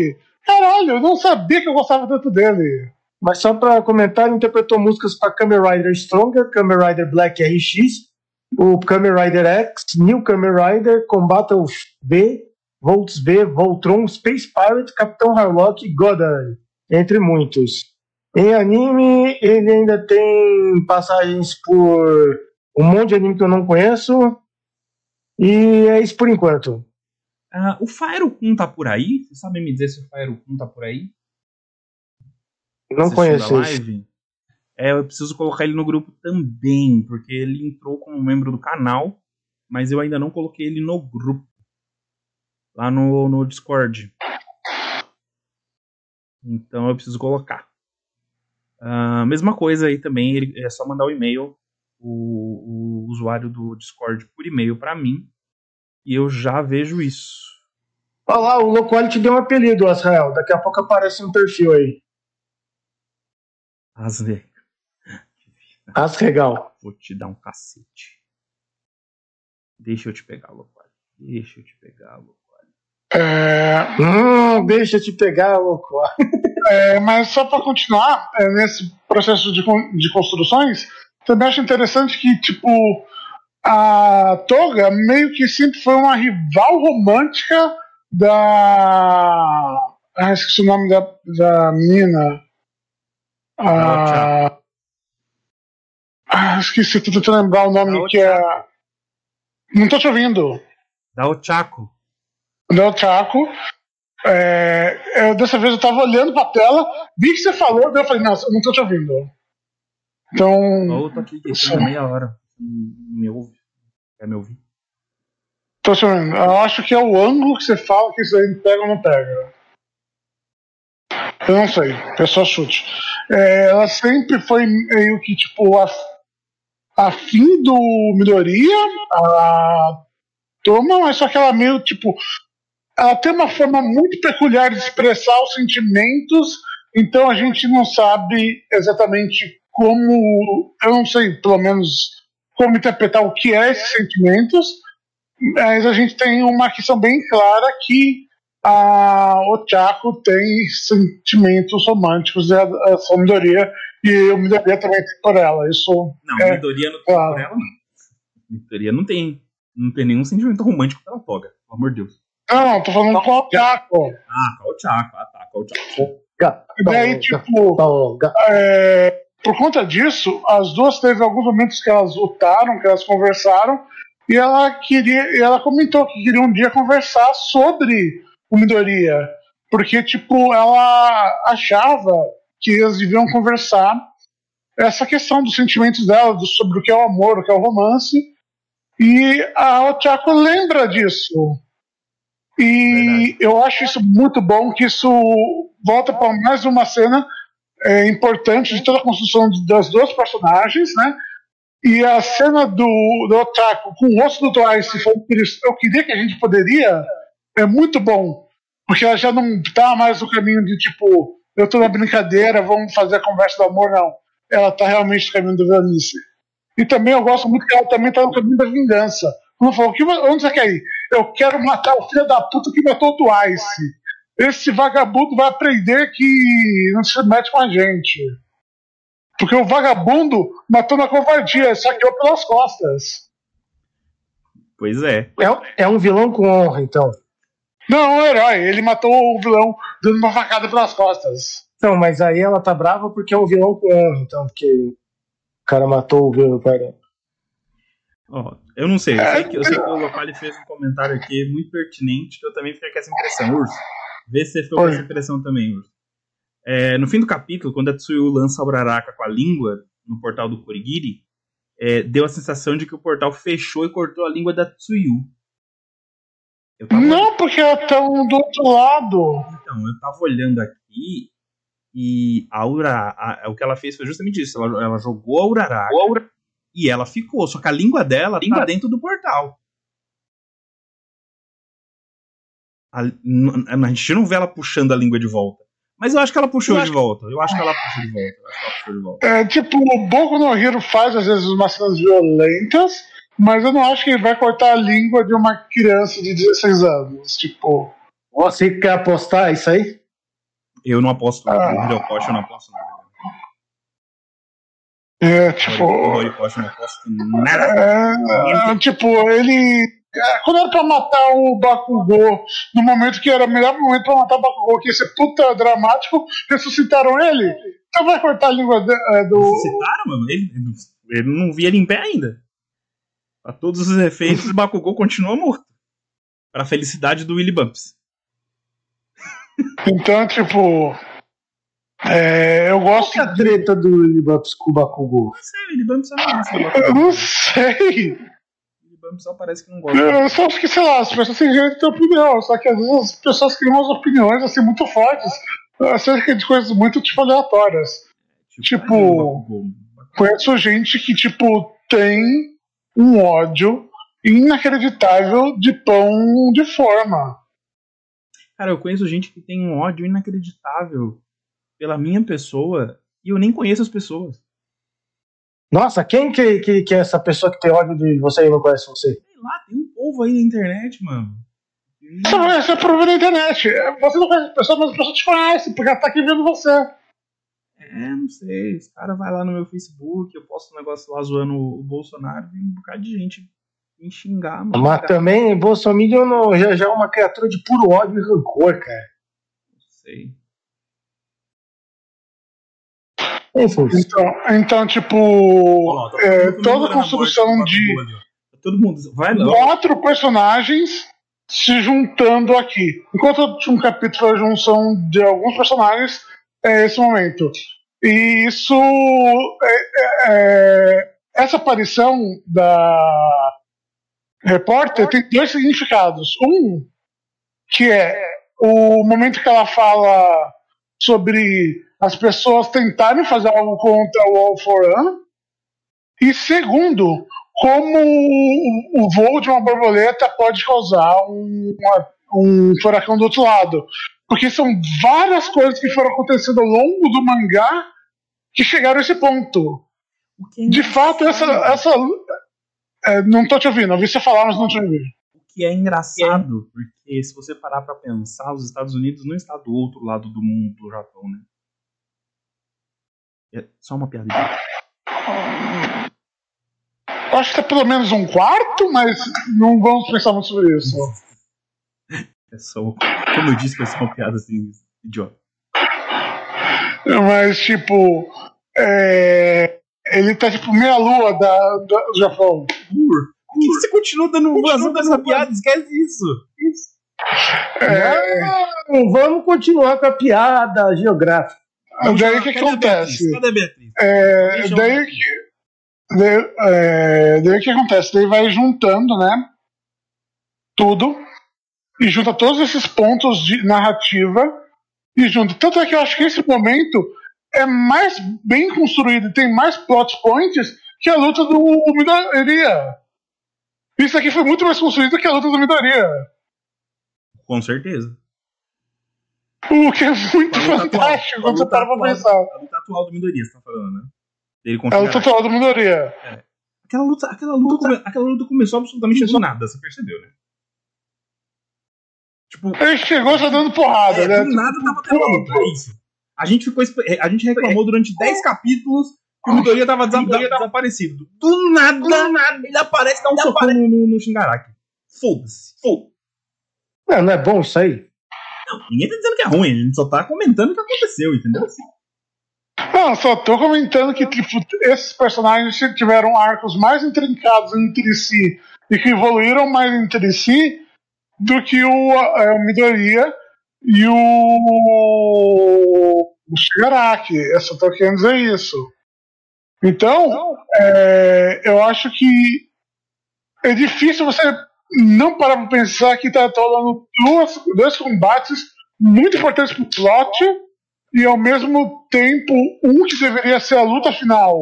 Caralho, eu não sabia que eu gostava tanto dele. Mas só para comentar, ele interpretou músicas para Kamen Rider Stronger, Kamen Rider Black RX, o Kamen Rider X, New Kamen Rider, Combattle B, Volts B, Voltron, Space Pirate, Capitão Harlock e Goddard, entre muitos. Em anime, ele ainda tem passagens por um monte de anime que eu não conheço. E é isso por enquanto. Uh, o Fire Kun tá por aí? Vocês sabem me dizer se o Fire Kun tá por aí? Não conheço live? É, eu preciso colocar ele no grupo também, porque ele entrou como membro do canal, mas eu ainda não coloquei ele no grupo. Lá no, no Discord. Então eu preciso colocar. Uh, mesma coisa aí também, ele, é só mandar o e-mail, o, o usuário do Discord por e-mail para mim, e eu já vejo isso. Olha lá, o Loquali te deu um apelido, Israel. Daqui a pouco aparece um perfil aí. Asre. Asregal. Vou te dar um cacete. Deixa eu te pegar, Loquali. Deixa eu te pegar, Loquali. É... Hum, deixa eu te pegar, Loquali. É, mas só para continuar é, nesse processo de, de construções, também acho interessante que, tipo, a Toga meio que sempre foi uma rival romântica da. Ah, esqueci o nome da, da menina. Ah, ah, esqueci, tô tentando lembrar o nome que é. Não tô te ouvindo. Da Ochako. Da Ochako. É, eu, dessa vez eu tava olhando pra tela, vi que você falou, daí eu falei, não, eu não tô te ouvindo. Então. Ou tô aqui, meia hora. Me ouve. Quer me ouvir? Tô te ouvindo. Eu acho que é o ângulo que você fala que isso aí pega ou não pega. Eu não sei, é só chute. É, ela sempre foi meio que tipo a, a fim do melhoria, a toma, mas só que ela meio tipo ela tem uma forma muito peculiar de expressar os sentimentos, então a gente não sabe exatamente como, eu não sei, pelo menos como interpretar o que é esses sentimentos, mas a gente tem uma questão bem clara que a Ochako tem sentimentos românticos e a, a Midoriya e o Midoriya também tem por ela. Isso não, é, Midoriya não tem claro. por ela, não. Midoriya não tem, não tem nenhum sentimento romântico pela Toga, pelo amor de Deus. Não, tô falando com o Chaco. Ah, com o Chaco. Ah, tá, com o Chaco. E daí, tipo, é, por conta disso, as duas teve alguns momentos que elas lutaram, que elas conversaram, e ela queria, e ela comentou que queria um dia conversar sobre o Midoriya, porque tipo, ela achava que eles deviam conversar essa questão dos sentimentos dela, do, sobre o que é o amor, o que é o romance, e a Ochako lembra disso. E Verdade. eu acho isso muito bom, que isso volta para mais uma cena é, importante de toda a construção das duas personagens, né? E a cena do, do Otaku com o rosto do Twice falando que eu queria que a gente poderia é muito bom. Porque ela já não tá mais no caminho de tipo, eu tô na brincadeira, vamos fazer a conversa do amor, não. Ela tá realmente no caminho do violinice. E também eu gosto muito que ela também tá no caminho da vingança. Ela falou, "Que- onde você quer ir? Eu quero matar o filho da puta que matou o Twice. Esse vagabundo vai aprender que não se mete com a gente. Porque o vagabundo matou na covardia, saqueou pelas costas. Pois é. É, é um vilão com honra, então. Não, é um herói. Ele matou o vilão dando uma facada pelas costas. Então, mas aí ela tá brava porque é um vilão com então, porque o cara matou o vilão. Cara. Ó, eu não sei. Eu É, sei que, eu sei que o Lopali fez um comentário aqui muito pertinente que eu também fiquei com essa impressão. Urso, vê se você ficou com essa impressão também, Urso. É, no fim do capítulo, quando a Tsuyu lança a Uraraka com a língua no portal do Kurigiri, é, deu a sensação de que o portal fechou e cortou a língua da Tsuyu. Eu tava Não, porque ela tá um do outro lado. Então, eu tava olhando aqui e a Aura, a- o que ela fez foi justamente isso. Ela, ela jogou a Uraraka e ela ficou. Só que a língua dela tá dentro do portal. A, a gente não vê ela puxando a língua de volta. Mas eu acho que ela puxou de volta. Eu acho que ela puxou de volta. Eu acho que ela puxou de volta. É, tipo, o Boku no Hero faz às vezes umas cenas violentas, mas eu não acho que ele vai cortar a língua de uma criança de 16 anos. Tipo, Você quer apostar isso aí? Eu não aposto. Ah. No Horikoshi eu não aposto nada. é, tipo. Eu não aposto nada. É, tipo, ele. é, Quando era pra matar o Bakugou, no momento que era o melhor momento pra matar o Bakugou, que ia ser puta dramático, ressuscitaram ele. Então vai cortar a língua de- é, do. Ressuscitaram, mano? Ele, ele não via ele em pé ainda. Pra todos os efeitos, o Bakugou continua morto. Pra felicidade do Willy Bumps. Então, tipo. é, eu Qual gosto. que é a treta do Libups com o Bakugou? Não sei, o Willy Bumps só não gosta Eu não sei. O Willy Bumps só parece que não gosta. Eu só acho que, sei lá, as pessoas têm direito de ter opinião, só que às vezes as pessoas criam umas opiniões assim muito fortes acerca de coisas muito tipo aleatórias. tipo- tadinho do Bakugou. Conheço gente que, tipo, tem um ódio inacreditável de pão de forma. Cara, eu conheço gente que tem um ódio inacreditável pela minha pessoa e eu nem conheço as pessoas. Nossa, quem que, que, que é essa pessoa que tem ódio de você e não conhece você? Sei lá, tem um povo aí na internet, mano. Você vai você prova na internet. Você não conhece a pessoa, mas a pessoa te conhece, porque ela tá aqui vendo você. É, não sei. Esse cara vai lá no meu Facebook, eu posto um negócio lá zoando o Bolsonaro e um bocado de gente me xingar, mano. Mas também, Bolsonaro não, já, já é uma criatura de puro ódio e rancor, cara. Não sei. Enfim, Então, então tipo, Ó, tá é, toda a construção de ó. Todo mundo. Vai não. quatro personagens se juntando aqui. Enquanto tinha um capítulo a junção de alguns personagens, é esse momento. E isso. é- é- é- essa aparição da repórter tem dois significados. Um, que é o momento que ela fala sobre as pessoas tentarem fazer algo contra o All for One. E segundo, como o, voo de uma borboleta pode causar um, um furacão do outro lado. Porque são várias coisas que foram acontecendo ao longo do mangá que chegaram a esse ponto. É De fato, essa. essa é, não tô te ouvindo, eu ouvi você falar, mas não te ouvi. O que é engraçado, porque se você parar pra pensar, os Estados Unidos não está do outro lado do mundo do Japão, né? É só uma piada. Eu acho que é pelo menos um quarto, mas não vamos pensar muito sobre isso. É só. Como eu disse, que é só uma piada assim, idiota. Mas, tipo. é, ele tá tipo meia lua da, da- do Japão. Por que que você continua dando vazão dessa piada? Esquece isso. É, não, vamos continuar com a piada geográfica. daí o que Cadê a acontece? Beatriz? Cadê a Beatriz? É, daí, que- daí, é, daí o que acontece? Daí vai juntando, né? Tudo. E junta todos esses pontos de narrativa. E junta. Tanto é que eu acho que esse momento é mais bem construído, tem mais plot points que a luta do Midoriya. Isso aqui foi muito mais construído que a luta do Midoriya. Com certeza. O que é muito atual, fantástico a quando você para pra atual. pensar. A luta atual do Midoriya, você tá falando, né? Ele É a luta atual do Midoriya. Aquela luta, aquela, luta, aquela luta começou absolutamente do nada, você percebeu, né? Tipo, Ele chegou já dando porrada, é, né? do nada tava tendo uma luta, é isso. A gente, ficou, a gente reclamou durante 10 capítulos que o Midoriya tava desa- desaparecido. Do nada, ele aparece e dá um socão no, no, no Shingaraki. Foda-se. Foda Não, não é bom isso aí? Ninguém tá dizendo que é ruim, a gente só tá comentando o que aconteceu, entendeu? Não, só tô comentando que tipo, esses personagens tiveram arcos mais intrincados entre si e que evoluíram mais entre si do que o, é, o Midoriya e o, o Shigaraki. Eu só tô querendo dizer isso. Então, é, eu acho que é difícil você não parar pra pensar que tá rolando duas, dois combates muito importantes pro plot e ao mesmo tempo um que deveria ser a luta final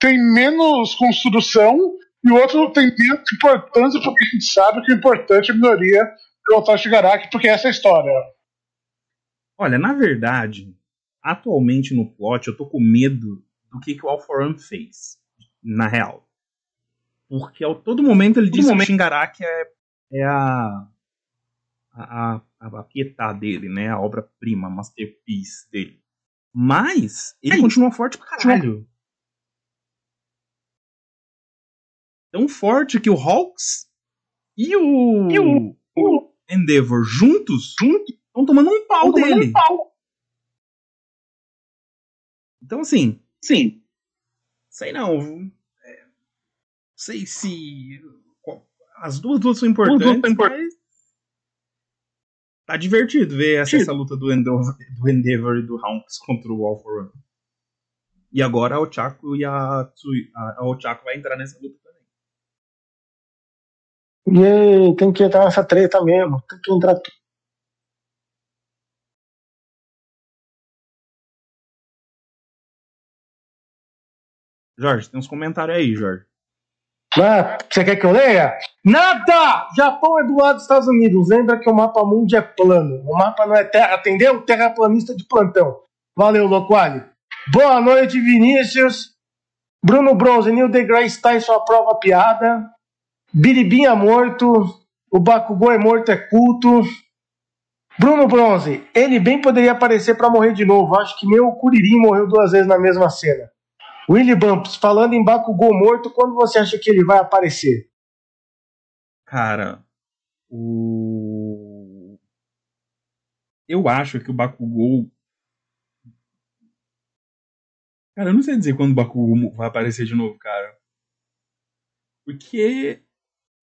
tem menos construção e o outro tem menos importância porque a gente sabe que o importante é a minoria derrotar o Shigaraki porque essa é a história. Olha, na verdade, atualmente no plot, eu tô com medo do que, que o All for One fez, na real. Porque a todo momento ele diz que o Shingaraki é, é a, a, a, a pietá dele, né? A obra-prima, a masterpiece dele. Mas ele continua forte pra caralho. Tão forte que o Hawks e o, E o- o Endeavor juntos estão tomando um pau dele. Então, assim, sim. Sei não. É, sei se. As duas lutas são importantes, Duas são mas. Tá divertido ver essa, essa luta do Endeavor, do Endeavor e do Hawks contra o All for One. E agora a Ochako e a, Tsui, a, a Ochako vai entrar nessa luta. E aí, tem que entrar nessa treta mesmo. Tem que entrar tudo. Jorge, tem uns comentários aí, Jorge. Ah, você quer que eu leia? Nada! Japão é do lado dos Estados Unidos. Lembra que o mapa mundi é plano. O mapa não é terra, entendeu? Terraplanista de plantão. Valeu, Loquali. Boa noite, Vinícius. Bruno Bronze, Neil deGrasse Tyson aprova a piada. Biribinha morto. O Bakugou é morto, é culto. Bruno Bronze, ele bem poderia aparecer pra morrer de novo. Acho que nem o Kuririn morreu duas vezes na mesma cena. Willy Bumps, falando em Bakugou morto, quando você acha que ele vai aparecer? Cara, o. Eu acho que o Bakugou. Cara, eu não sei dizer quando o Bakugou vai aparecer de novo, cara. Porque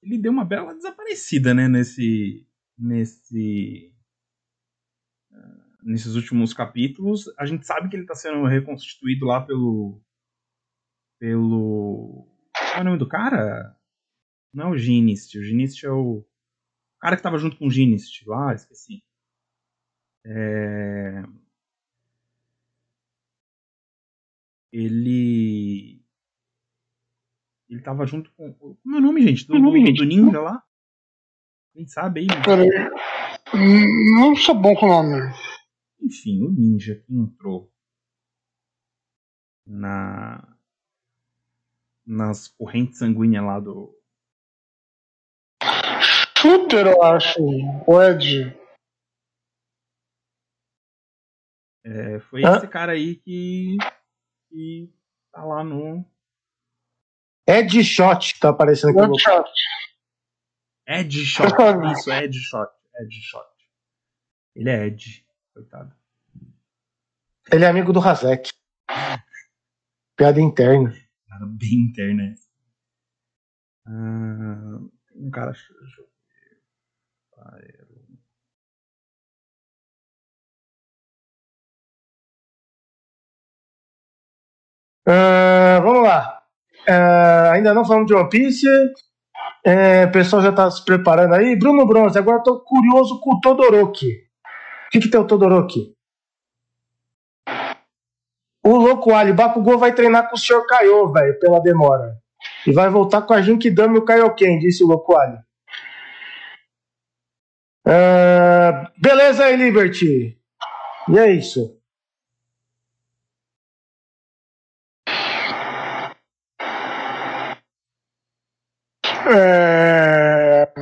ele deu uma bela desaparecida, né, nesse. Nesse. ah, Nesses últimos capítulos. A gente sabe que ele tá sendo reconstituído lá pelo. Pelo. Qual é o nome do cara? Não é o Ginist. O Ginist é o. Cara que tava junto com o Ginist lá, esqueci. É... Ele. Ele tava junto com. Como é o nome, gente? Do, Meu nome, do- gente. do ninja lá? Quem sabe aí? Peraí. Hum, Não sou bom com o nome. Enfim, o ninja que entrou na. Nas correntes sanguíneas lá do. Shooter, eu acho. O Ed. É, foi Hã? esse cara aí que. que tá lá no. Ed Shot que tá aparecendo aqui no One shot. Ed Shot. Isso, Ed Shot. Ed Shot. Ele é Ed. Coitado. Ele é amigo do Razek. Piada interna. Cara, bem internet. Ah, tem um cara. deixa eu ver. Pyro. Ah, vamos lá. Ah, ainda não falamos de One Piece. É, o pessoal já tá se preparando aí. Bruno Bronze, agora tô curioso com o Todoroki. O que, que tem o Todoroki? O louco Ali, Bakugou vai treinar com o Sr. Kaiô, velho, pela demora. E vai voltar com a Jinkidama e o Kaioken, disse o louco Ali. Uh, beleza aí, Liberty. E é isso. É...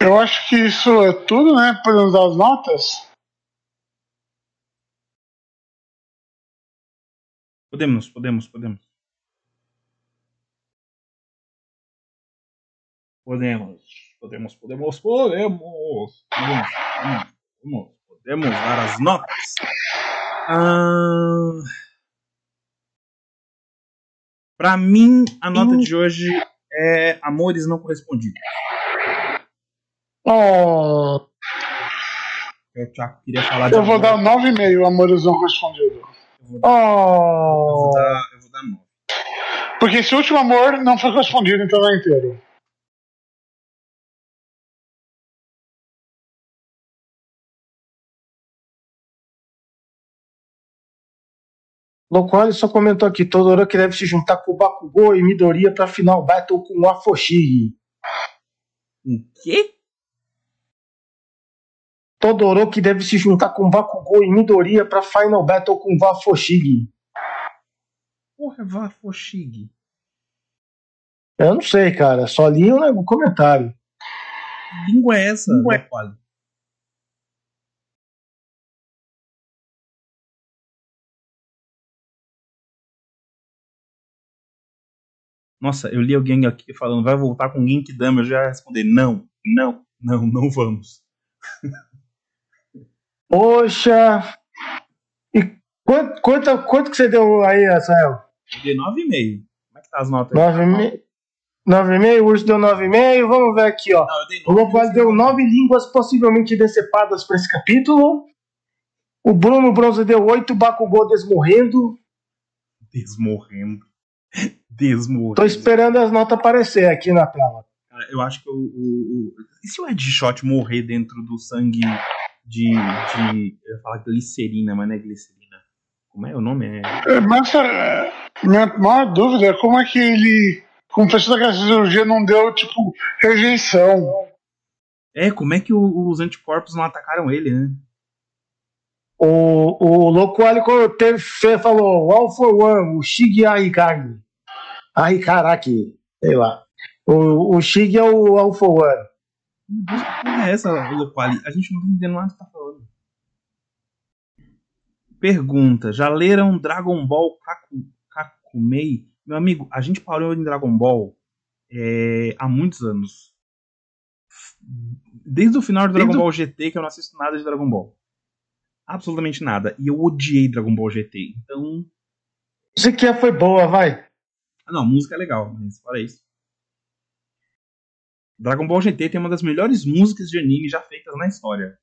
Eu acho que isso é tudo, né? Podemos dar as notas? Podemos, podemos, podemos. Podemos, podemos, podemos, podemos. Podemos, podemos, podemos dar as notas. Ah, Para mim, a nota de hoje é Amores Não Correspondidos. Oh, Eu já queria falar de Eu vou amor. dar 9,5 amores não respondidos. Eu vou dar, eu vou oh. eu vou dar nove. Porque esse último amor não foi correspondido, então é inteiro. Louco Ali só comentou aqui: Todoroki deve se juntar com o Bakugou e Midoriya pra final battle com o Afoshigi. O quê? Todoroki deve se juntar com o Bakugou e Midoriya pra final battle com o Afoshigi. Porra, Vafoshig. Eu não sei, cara. Só li o um comentário. Que língua é essa? Língua é- Leopoldo? Nossa, eu li alguém aqui falando, vai voltar com Genkidama, eu já respondi, não, não, não, não vamos. Poxa. E quanto, quanto, quanto que você deu aí, Rafael? Eu dei 9,5. Como é que tá as notas? aí? 9,5? 9,5, o urso deu 9,5. Vamos ver aqui, ó. Não, O Ali deu nove línguas possivelmente decepadas para esse capítulo. O Bruno Bronze deu oito Bakugou desmorrendo. Desmorrendo. Desmorrendo. Tô esperando as notas aparecer aqui na tela. Cara, eu acho que o, o, o- E se o Ed Shot morrer dentro do sangue de. de eu ia falar glicerina, mas não é glicerina. Como é o nome? É. É, Mas é, minha maior dúvida é como é que ele, como fez toda aquela cirurgia, não deu, tipo, rejeição. É, como é que o- os anticorpos não atacaram ele, né? O, o fe- falou All for One, o Shig Ahikari. Ahikaraki, sei lá. O, o Shig é o All for One. Meu Deus, que porra é essa, Loquali? A gente não tá entendendo nada que tá falando. Pergunta: já leram Dragon Ball Kaku, Kakumei? Meu amigo, a gente parou em Dragon Ball é, há muitos anos. Desde o final de Dragon Desde Ball GT que eu não assisto nada de Dragon Ball. Absolutamente nada. E eu odiei Dragon Ball GT. Então. Isso aqui foi boa, vai. Ah, não, a música é legal, mas fora isso. Dragon Ball GT tem uma das melhores músicas de anime já feitas na história.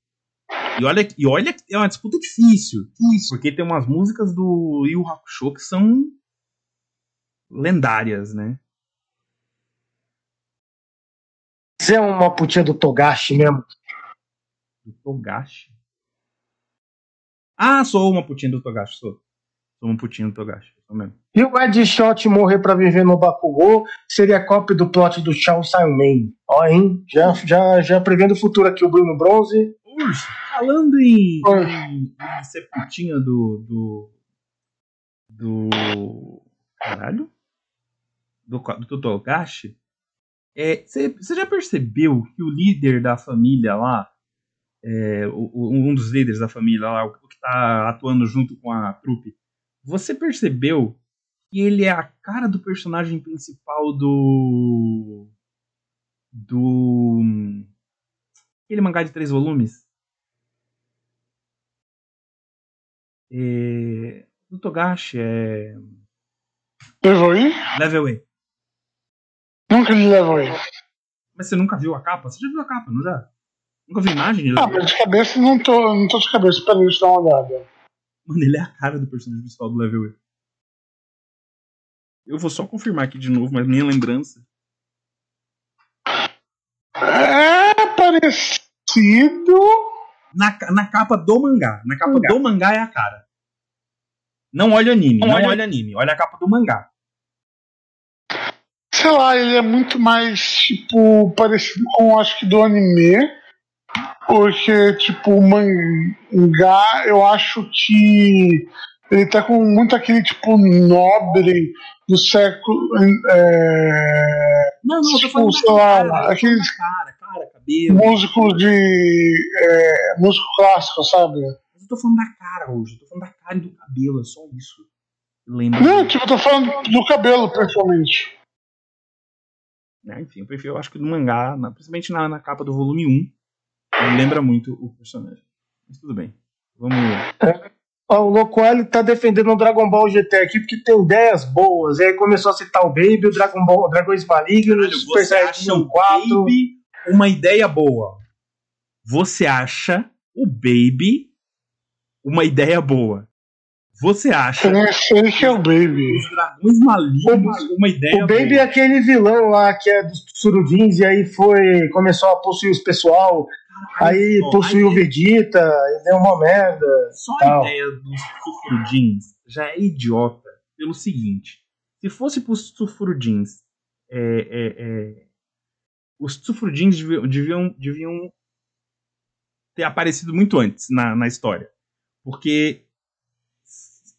E olha, e olha que é uma disputa difícil. Porque tem umas músicas do Yu Hakusho que são lendárias, né? Você é uma putinha do Togashi mesmo. Do Togashi. Ah, sou uma putinha do Togashi, sou. Sou uma putinha do Togashi. E o Ed Shot morrer pra viver no Bakugou seria cópia do plot do Shao Simon. Ó, hein? Já, já, já prevendo o futuro aqui, o Bruno Bronze. Urso, falando em, em, em ser putinha do. do. do. caralho? Do, do Togashi. Você já percebeu que o líder da família lá, é, o- o- um dos líderes da família lá, o que tá atuando junto com a trupe, você percebeu que ele é a cara do personagem principal do. do. aquele mangá de três volumes? É, do Togashi, é. Levou aí? Level A. Nunca ele levou aí. Mas você nunca viu a capa? Você já viu a capa, não já? Nunca viu imagem? de Ah, Level A? mas de cabeça não tô, não tô de cabeça. Peraí, deixa eu dar uma olhada. Mano, ele é a cara do personagem principal do Level A. Eu vou só confirmar aqui de novo, mas minha lembrança. É parecido. Na, na capa do mangá. Na capa Mangá. do mangá é a cara. Não olha anime, não, não olha... olha anime, olha a capa do mangá. Sei lá, ele é muito mais, tipo, parecido com acho que do anime. Porque, tipo, o mangá, eu acho que ele tá com muito aquele tipo nobre do século. É, não, não, tipo, sei lá, cara, aqueles cara, cara, cabelo. músicos de. É, músico clássico, sabe? Mas eu tô falando da cara hoje, eu tô falando da cara e do cabelo, é só isso. Lembra? Não, tipo, eu tô falando do cabelo, principalmente. É, enfim, eu prefiro, eu acho que do mangá, principalmente na, na capa do volume 1, lembra muito o personagem. Mas tudo bem. Vamos. É. O Locoelho tá defendendo o Dragon Ball GT aqui porque tem ideias boas. E aí começou a citar o Baby, o Dragon Ball, o Dragões Malignos, o Super Saiyajin 4. Baby uma ideia boa. Você acha o Baby uma ideia boa? Você acha? Que é o Baby. Os dragões malignos, uma ideia. O Baby boa. é aquele vilão lá que é dos surudins e aí foi. começou a possuir os pessoal. Aí possuiu o Vegeta, e deu uma merda. Só tal. a ideia dos Sufrudins já é idiota pelo seguinte: se fosse pros Sufrudins, é, é, é, os Sufrudins deviam, deviam, deviam, ter aparecido muito antes na, na história. Porque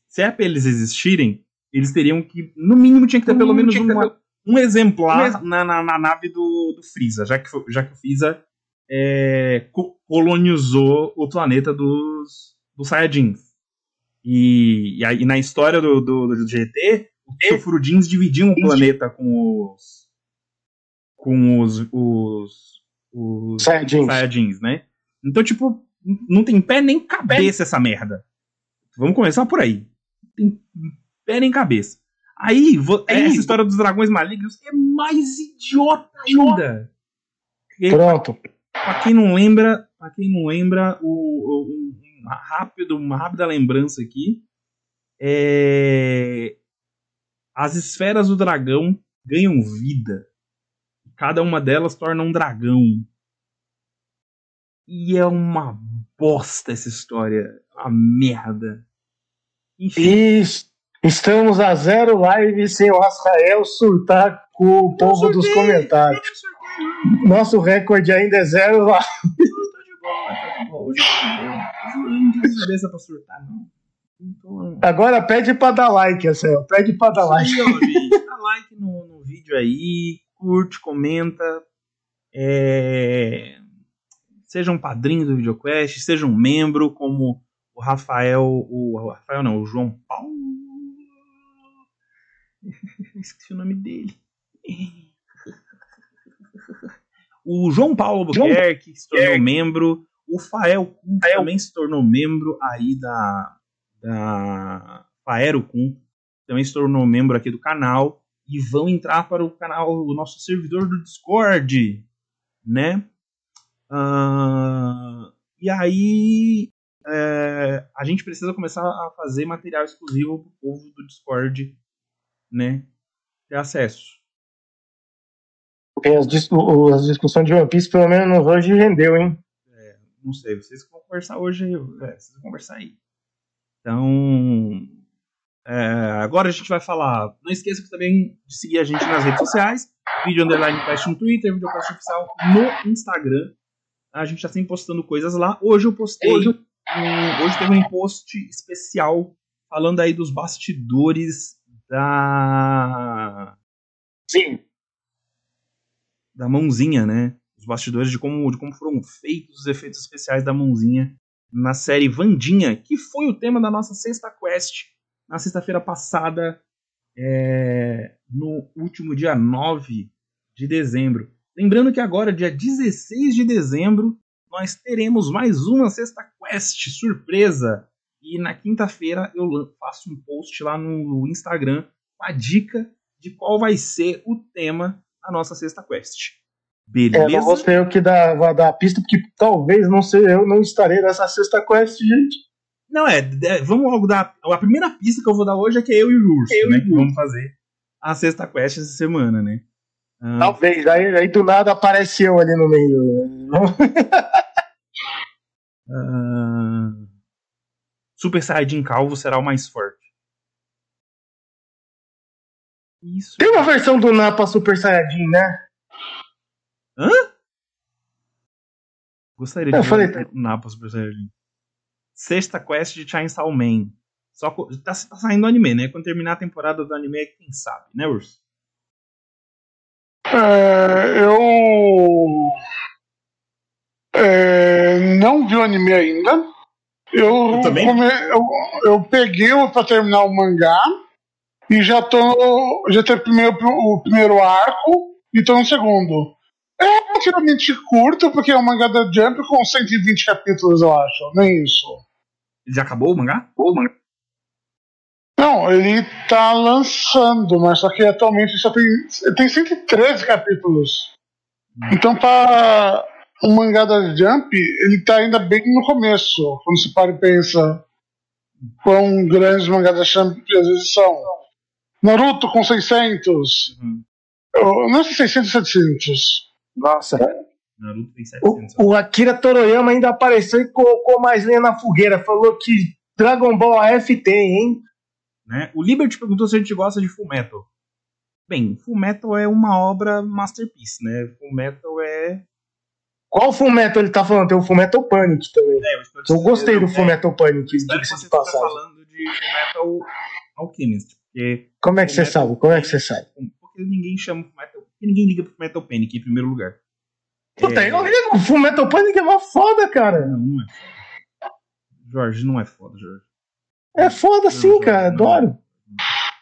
se é pra eles existirem, eles teriam que, no mínimo, tinha que ter pelo menos uma, um exemplar na, na, na, nave do, do Freeza, já que, já que o Freeza é, colonizou o planeta dos, dos Saiyajins. E, e, aí, na história do, do, do GT, os Sufrudins dividiam o planeta com os. com os. os, os Saiyajins. Saiyajins, né? Então, tipo, não tem pé nem cabeça essa merda. Vamos começar por aí. Tem pé nem cabeça. Aí, essa história dos dragões malignos é mais idiota ainda. Pronto. Pra quem não lembra, para quem não lembra, o, o, uma, rápido, uma rápida lembrança aqui. É... As esferas do dragão ganham vida. Cada uma delas torna um dragão. E é uma bosta essa história. Uma merda. Enfim. estamos a zero live sem o Rafael surtar com o povo dos comentários. Nosso recorde ainda é zero lá. Hoje eu não cabeça pra surtar, não. Então, Agora pede pra dar like, Marcelo. Pede pra dar like. Aí, ó, gente, dá like no, no vídeo aí, curte, comenta. É... Seja um padrinho do VideoQuest, seja um membro, como o Rafael. O, o Rafael não, o João Paulo. Esqueci o nome dele. O João Paulo Buquerque se tornou membro. O Fael Kun também se tornou membro aí da, da Faero Kun. Também se tornou membro aqui do canal. E vão entrar para o canal, o nosso servidor do Discord. Né? Uh, e aí é, a gente precisa começar a fazer material exclusivo para o povo do Discord, né? Ter acesso. As, dis as discussões de One Piece, pelo menos hoje, rendeu, hein? É, não sei, vocês vão conversar hoje, é, vocês vão conversar aí. Então, é, agora a gente vai falar. Não esqueça também de seguir a gente nas redes sociais. Vídeo Underline Cast no Twitter, Vídeo Cast Oficial no Instagram. A gente está sempre postando coisas lá. Hoje eu postei. Hoje, um, hoje teve um post especial falando aí dos bastidores da. Sim da mãozinha, né? Os bastidores de como, de como foram feitos os efeitos especiais da mãozinha na série Vandinha, que foi o tema da nossa sexta quest na sexta-feira passada, é, no último dia 9 de dezembro. Lembrando que agora, dia 16 de dezembro, nós teremos mais uma sexta quest surpresa. E na quinta-feira eu faço um post lá no Instagram com a dica de qual vai ser o tema a nossa sexta quest. Beleza? É, não vou ser eu que dá, vou dar a pista, porque talvez não sei, eu não estarei nessa sexta quest, gente. Não, é, é, vamos logo dar. A primeira pista que eu vou dar hoje é que é eu e o Urso, eu né? Que vamos fazer a sexta quest essa semana, né? Ah, talvez, aí, aí do nada apareceu ali no meio. ah, Super Saiyajin Calvo será o mais forte. Isso. Tem uma versão do Napa Super Saiyajin, né? Gostaria de Eu ver falei- um Napa Super Saiyajin. Sexta quest de Chainsaw Man. Só tá, tá saindo anime, né? Quando terminar a temporada do anime, quem sabe, né, Urso? É, eu. é, não vi o anime ainda. Eu, Eu também? come- eu, eu peguei pra terminar o mangá e já tô. Já o primeiro, o primeiro arco e tô no segundo. É relativamente curto, porque é um mangá da Jump com 120 capítulos, eu acho. Nem isso. Já acabou o mangá? Não, ele tá lançando, mas só que atualmente só tem, tem 113 capítulos. Então, para um mangá da Jump, ele tá ainda bem no começo, quando se para e pensa quão grandes os mangás da Jump às vezes são. Naruto com 600. Uhum. Eu não sei 600 700. Nossa. Naruto tem 700. O, o Akira Toroyama ainda apareceu e colocou mais lenha na fogueira. Falou que Dragon Ball AF tem, hein? né? O Liberty perguntou se a gente gosta de Fullmetal. Bem, Fullmetal é uma obra masterpiece, né? Fullmetal é... Qual Fullmetal ele tá falando? Tem o Fullmetal Panic também. é Eu você- gostei do é, Fullmetal Panic, Espero que você de passagem. falando de Fullmetal Alchemist. Porque, Como é que você sabe? Como é que você sabe? porque ninguém chama Fullmetal... Porque ninguém liga pro Fullmetal Panic em primeiro lugar. Puta, É, eu ligo. O Fullmetal Panic é mó foda, cara. Não, não é foda. Jorge, não é foda, Jorge. É foda sim, cara. Adoro.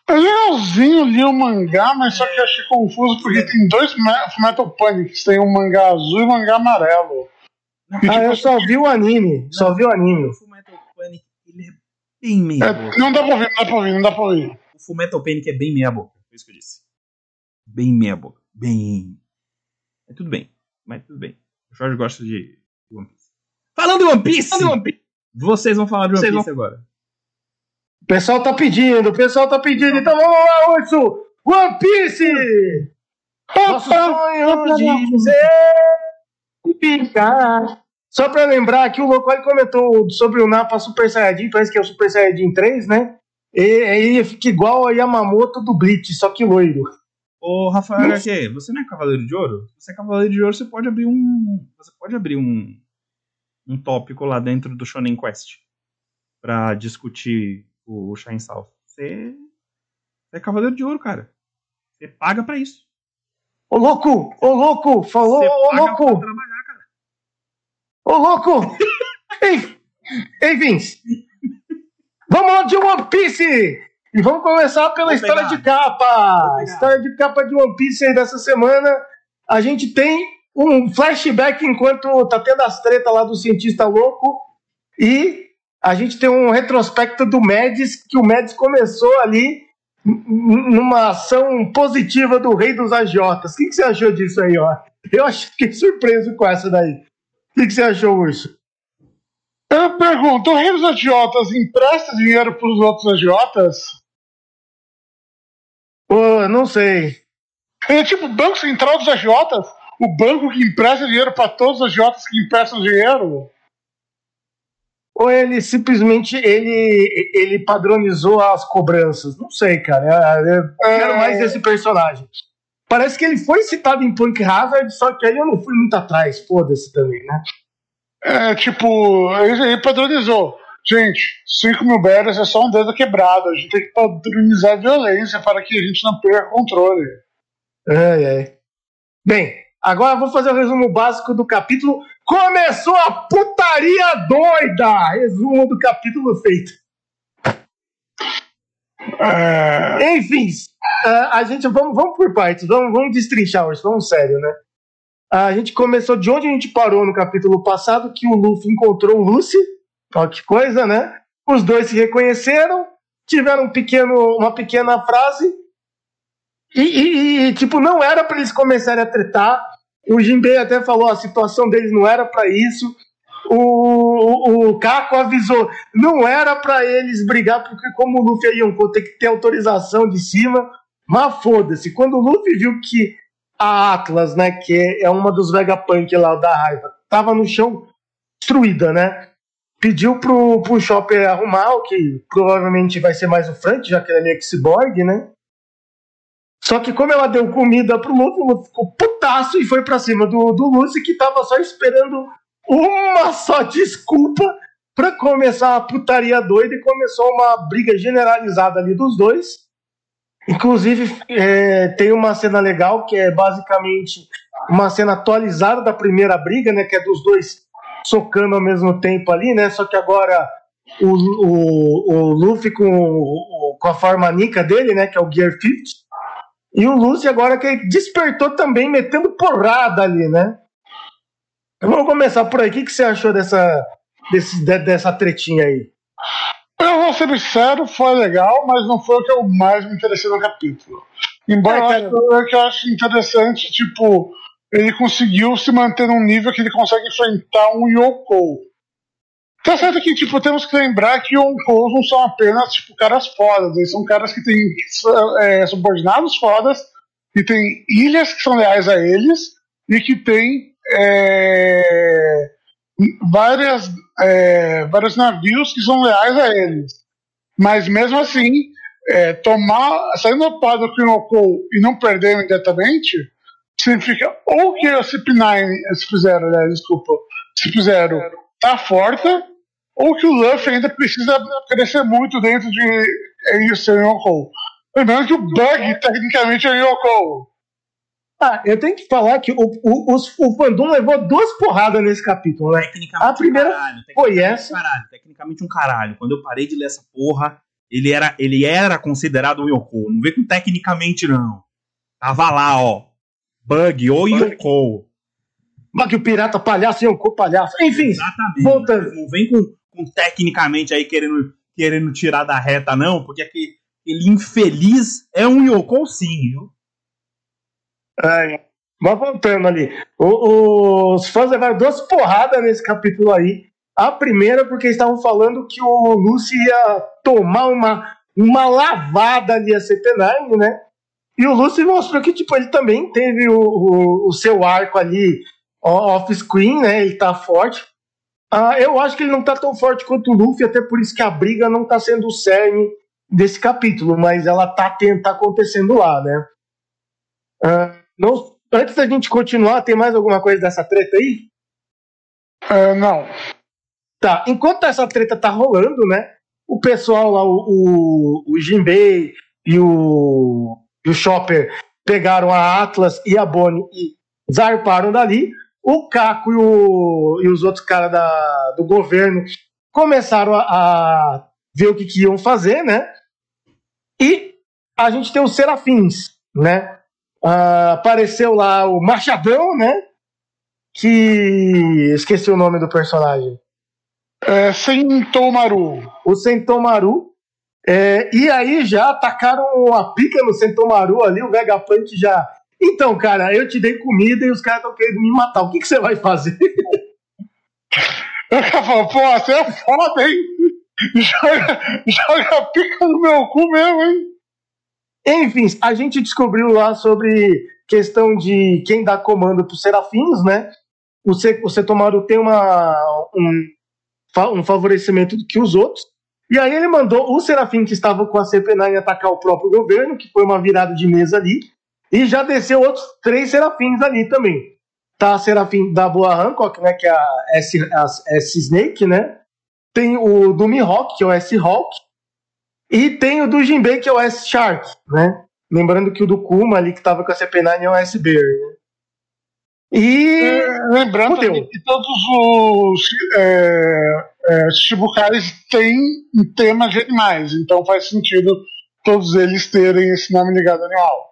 É legalzinho li o mangá, mas só que eu achei confuso porque tem dois Me- Metal Panics. Tem um mangá azul e um mangá amarelo. Não, E, Ah, tipo, eu só vi o anime. Só vi o anime. O Fullmetal Panic, ele é bem meia É, não dá pra ouvir, não dá pra ouvir, não dá pra ouvir. O Fullmetal Panic é bem meia boca. Foi isso que eu disse. Bem meia boca. Bem. É tudo bem. Mas tudo bem. O Jorge gosta de One Piece. Falando de One Piece! Vocês vão falar de One Piece agora. O pessoal tá pedindo, o pessoal tá pedindo. Então vamos lá, Urso! One Piece! Nosso sonho de ser picar. Só pra lembrar que o Locoli comentou sobre o Napa Super Saiyajin, parece que é o Super Saiyajin 3, né? E aí fica igual a Yamamoto do Bleach, só que loiro. Ô, Rafael HQ, você não é Cavaleiro de Ouro? Se você é Cavaleiro de Ouro, você pode abrir um. Você pode abrir um. Um tópico lá dentro do Shonen Quest. Pra discutir o Shine South. Você. Você é Cavaleiro de Ouro, cara. Você paga pra isso. Ô louco, ô louco, falou, ô paga pra louco, trabalhar, cara. ô louco. Ei, ei, Vince. Vamos lá de One Piece. E vamos começar pela história de capa. História de capa de One Piece aí dessa semana. A gente tem um flashback enquanto tá tendo as tretas lá do cientista louco. E a gente tem um retrospecto do Médis, que o Médis começou ali numa ação positiva do rei dos agiotas. O que, que você achou disso aí, ó? Eu acho- fiquei surpreso com essa daí. O que, que você achou, Urso? Eu pergunto, o rei dos agiotas empresta dinheiro pros outros agiotas? Não sei. Ele é tipo o Banco Central dos agiotas? O banco que empresta dinheiro pra todos os agiotas que emprestam dinheiro? Ou ele simplesmente ele, ele padronizou as cobranças? Não sei, cara. Eu, eu quero mais desse personagem. Parece que ele foi citado em Punk Hazard, só que aí eu não fui muito atrás. Foda-se também, né? É tipo, ele, ele padronizou. Gente, 5 mil berries é só um dedo quebrado. A gente tem que padronizar a violência para que a gente não perca o controle. Ai, ai. Bem, agora vou fazer o resumo básico do capítulo. Começou a putaria doida! Resumo do capítulo feito. É, Enfim, ah, a gente vamos, vamos por partes, vamos, vamos destrinchar hoje, vamos sério, né? A gente começou de onde a gente parou no capítulo passado, que o Luffy encontrou o Lucy, ó que coisa, né? Os dois se reconheceram, tiveram um pequeno, uma pequena frase, e, e- e, tipo, não era para eles começarem a tretar. O Jinbei até falou, a situação deles não era para isso. O, o, o Kako avisou, não era para eles brigar, porque como o Luffy aí Yonkou tem que ter autorização de cima, mas foda-se. Quando o Luffy viu que a Atlas, né, que é uma dos Vegapunk lá da raiva, tava no chão destruída, né? Pediu pro, pro Chopper arrumar, o que provavelmente vai ser mais o Frank, já que ele é meio que cyborg, né? Só que como ela deu comida pro Luffy, o Luffy ficou putaço e foi pra cima do, do Lucy, que tava só esperando uma só desculpa pra começar a putaria doida e começou uma briga generalizada ali dos dois. Inclusive, é, tem uma cena legal que é basicamente uma cena atualizada da primeira briga, né? Que é dos dois socando ao mesmo tempo ali, né? Só que agora o, o, o Luffy com, com a forma nica dele, né? Que é o Gear 50. E o Lucy agora que despertou também, metendo porrada ali, né? Vamos começar por aí. O que, que você achou dessa, desse, dessa tretinha aí? Vou ser sincero, foi legal, mas não foi o que eu mais me interessei no capítulo. Embora é, eu, que eu acho interessante, tipo, ele conseguiu se manter num nível que ele consegue enfrentar um Yoko. Tá certo que, tipo, temos que lembrar que Yonkous não são apenas, tipo, caras fodas, eles são caras que têm é, subordinados fodas, que têm ilhas que são leais a eles, e que têm é, várias, é, vários navios que são leais a eles. Mas mesmo assim, é, tomar, sair no pau do Kinoko e não perder imediatamente, significa ou que a CP9, se fizeram, aliás, desculpa, se fizeram, tá forte, ou que o Luffy ainda precisa crescer muito dentro de ser Yoko. Lembrando que o Bug, tecnicamente, é Yoko. Ah, eu tenho que falar que o, o, o fandom levou duas porradas nesse capítulo, né? Tecnicamente a primeira um caralho, foi essa. Caralho, tecnicamente um caralho. Quando eu parei de ler essa porra, ele era, ele era considerado um Yoko. Não vê com tecnicamente, não. Tava lá, ó. Bug ou Yoko. Bug, o pirata palhaço, Yoko palhaço. Enfim, Exatamente. voltando. Não vem com, com tecnicamente aí querendo, querendo tirar da reta, não, porque aquele infeliz é um Yoko sim, viu? É, mas voltando ali, o, os fãs levaram duas porradas nesse capítulo aí. A primeira, porque estavam falando que o Lucy ia tomar uma, uma lavada ali a CP9, né? E o Lucy mostrou que tipo, ele também teve o, o, o seu arco ali off-screen, né? Ele tá forte. Ah, eu acho que ele não tá tão forte quanto o Luffy, até por isso que a briga não tá sendo o cerne desse capítulo, mas ela tá, tá acontecendo lá, né? Ah, não, antes da gente continuar, tem mais alguma coisa dessa treta aí? Uh, não. Tá, enquanto essa treta tá rolando, né? O pessoal lá, o, o, o Jinbei e o, e o Chopper pegaram a Atlas e a Bonnie e zarparam dali. O Caco e, o, e os outros caras do governo começaram a, a ver o que, que, iam fazer, né? E a gente tem os Serafins, né? Uh, apareceu lá o Machadão, né? Que. Esqueci o nome do personagem. É, Sentomaru. O Sentomaru. É, e aí já atacaram a pica no Sentomaru ali, o Vegapunk já. Então, cara, eu te dei comida e os caras estão querendo me matar. O que, que você vai fazer? Eu falo, pô, você é foda, hein? Joga, joga a pica no meu cu mesmo, hein? Enfim, a gente descobriu lá sobre questão de quem dá comando para os serafins, né? O, Se, o Setomaru tem uma, um, um favorecimento do que os outros. E aí ele mandou o Serafim que estava com a CP9 atacar o próprio governo, que foi uma virada de mesa ali, e já desceu outros três Serafins ali também. Tá a Serafim da Boa Hancock, né, que é a S, S Snake, né? Tem o do Mihawk, que é o S Hawk, e tem o do Jinbei, que é o S-Shark, né? Lembrando que o do Kuma ali, que tava com a CP9, é o S-Bear, né? E. É, lembrando que todos os é, é, têm um tema de animais, então faz sentido todos eles terem esse nome ligado ao animal.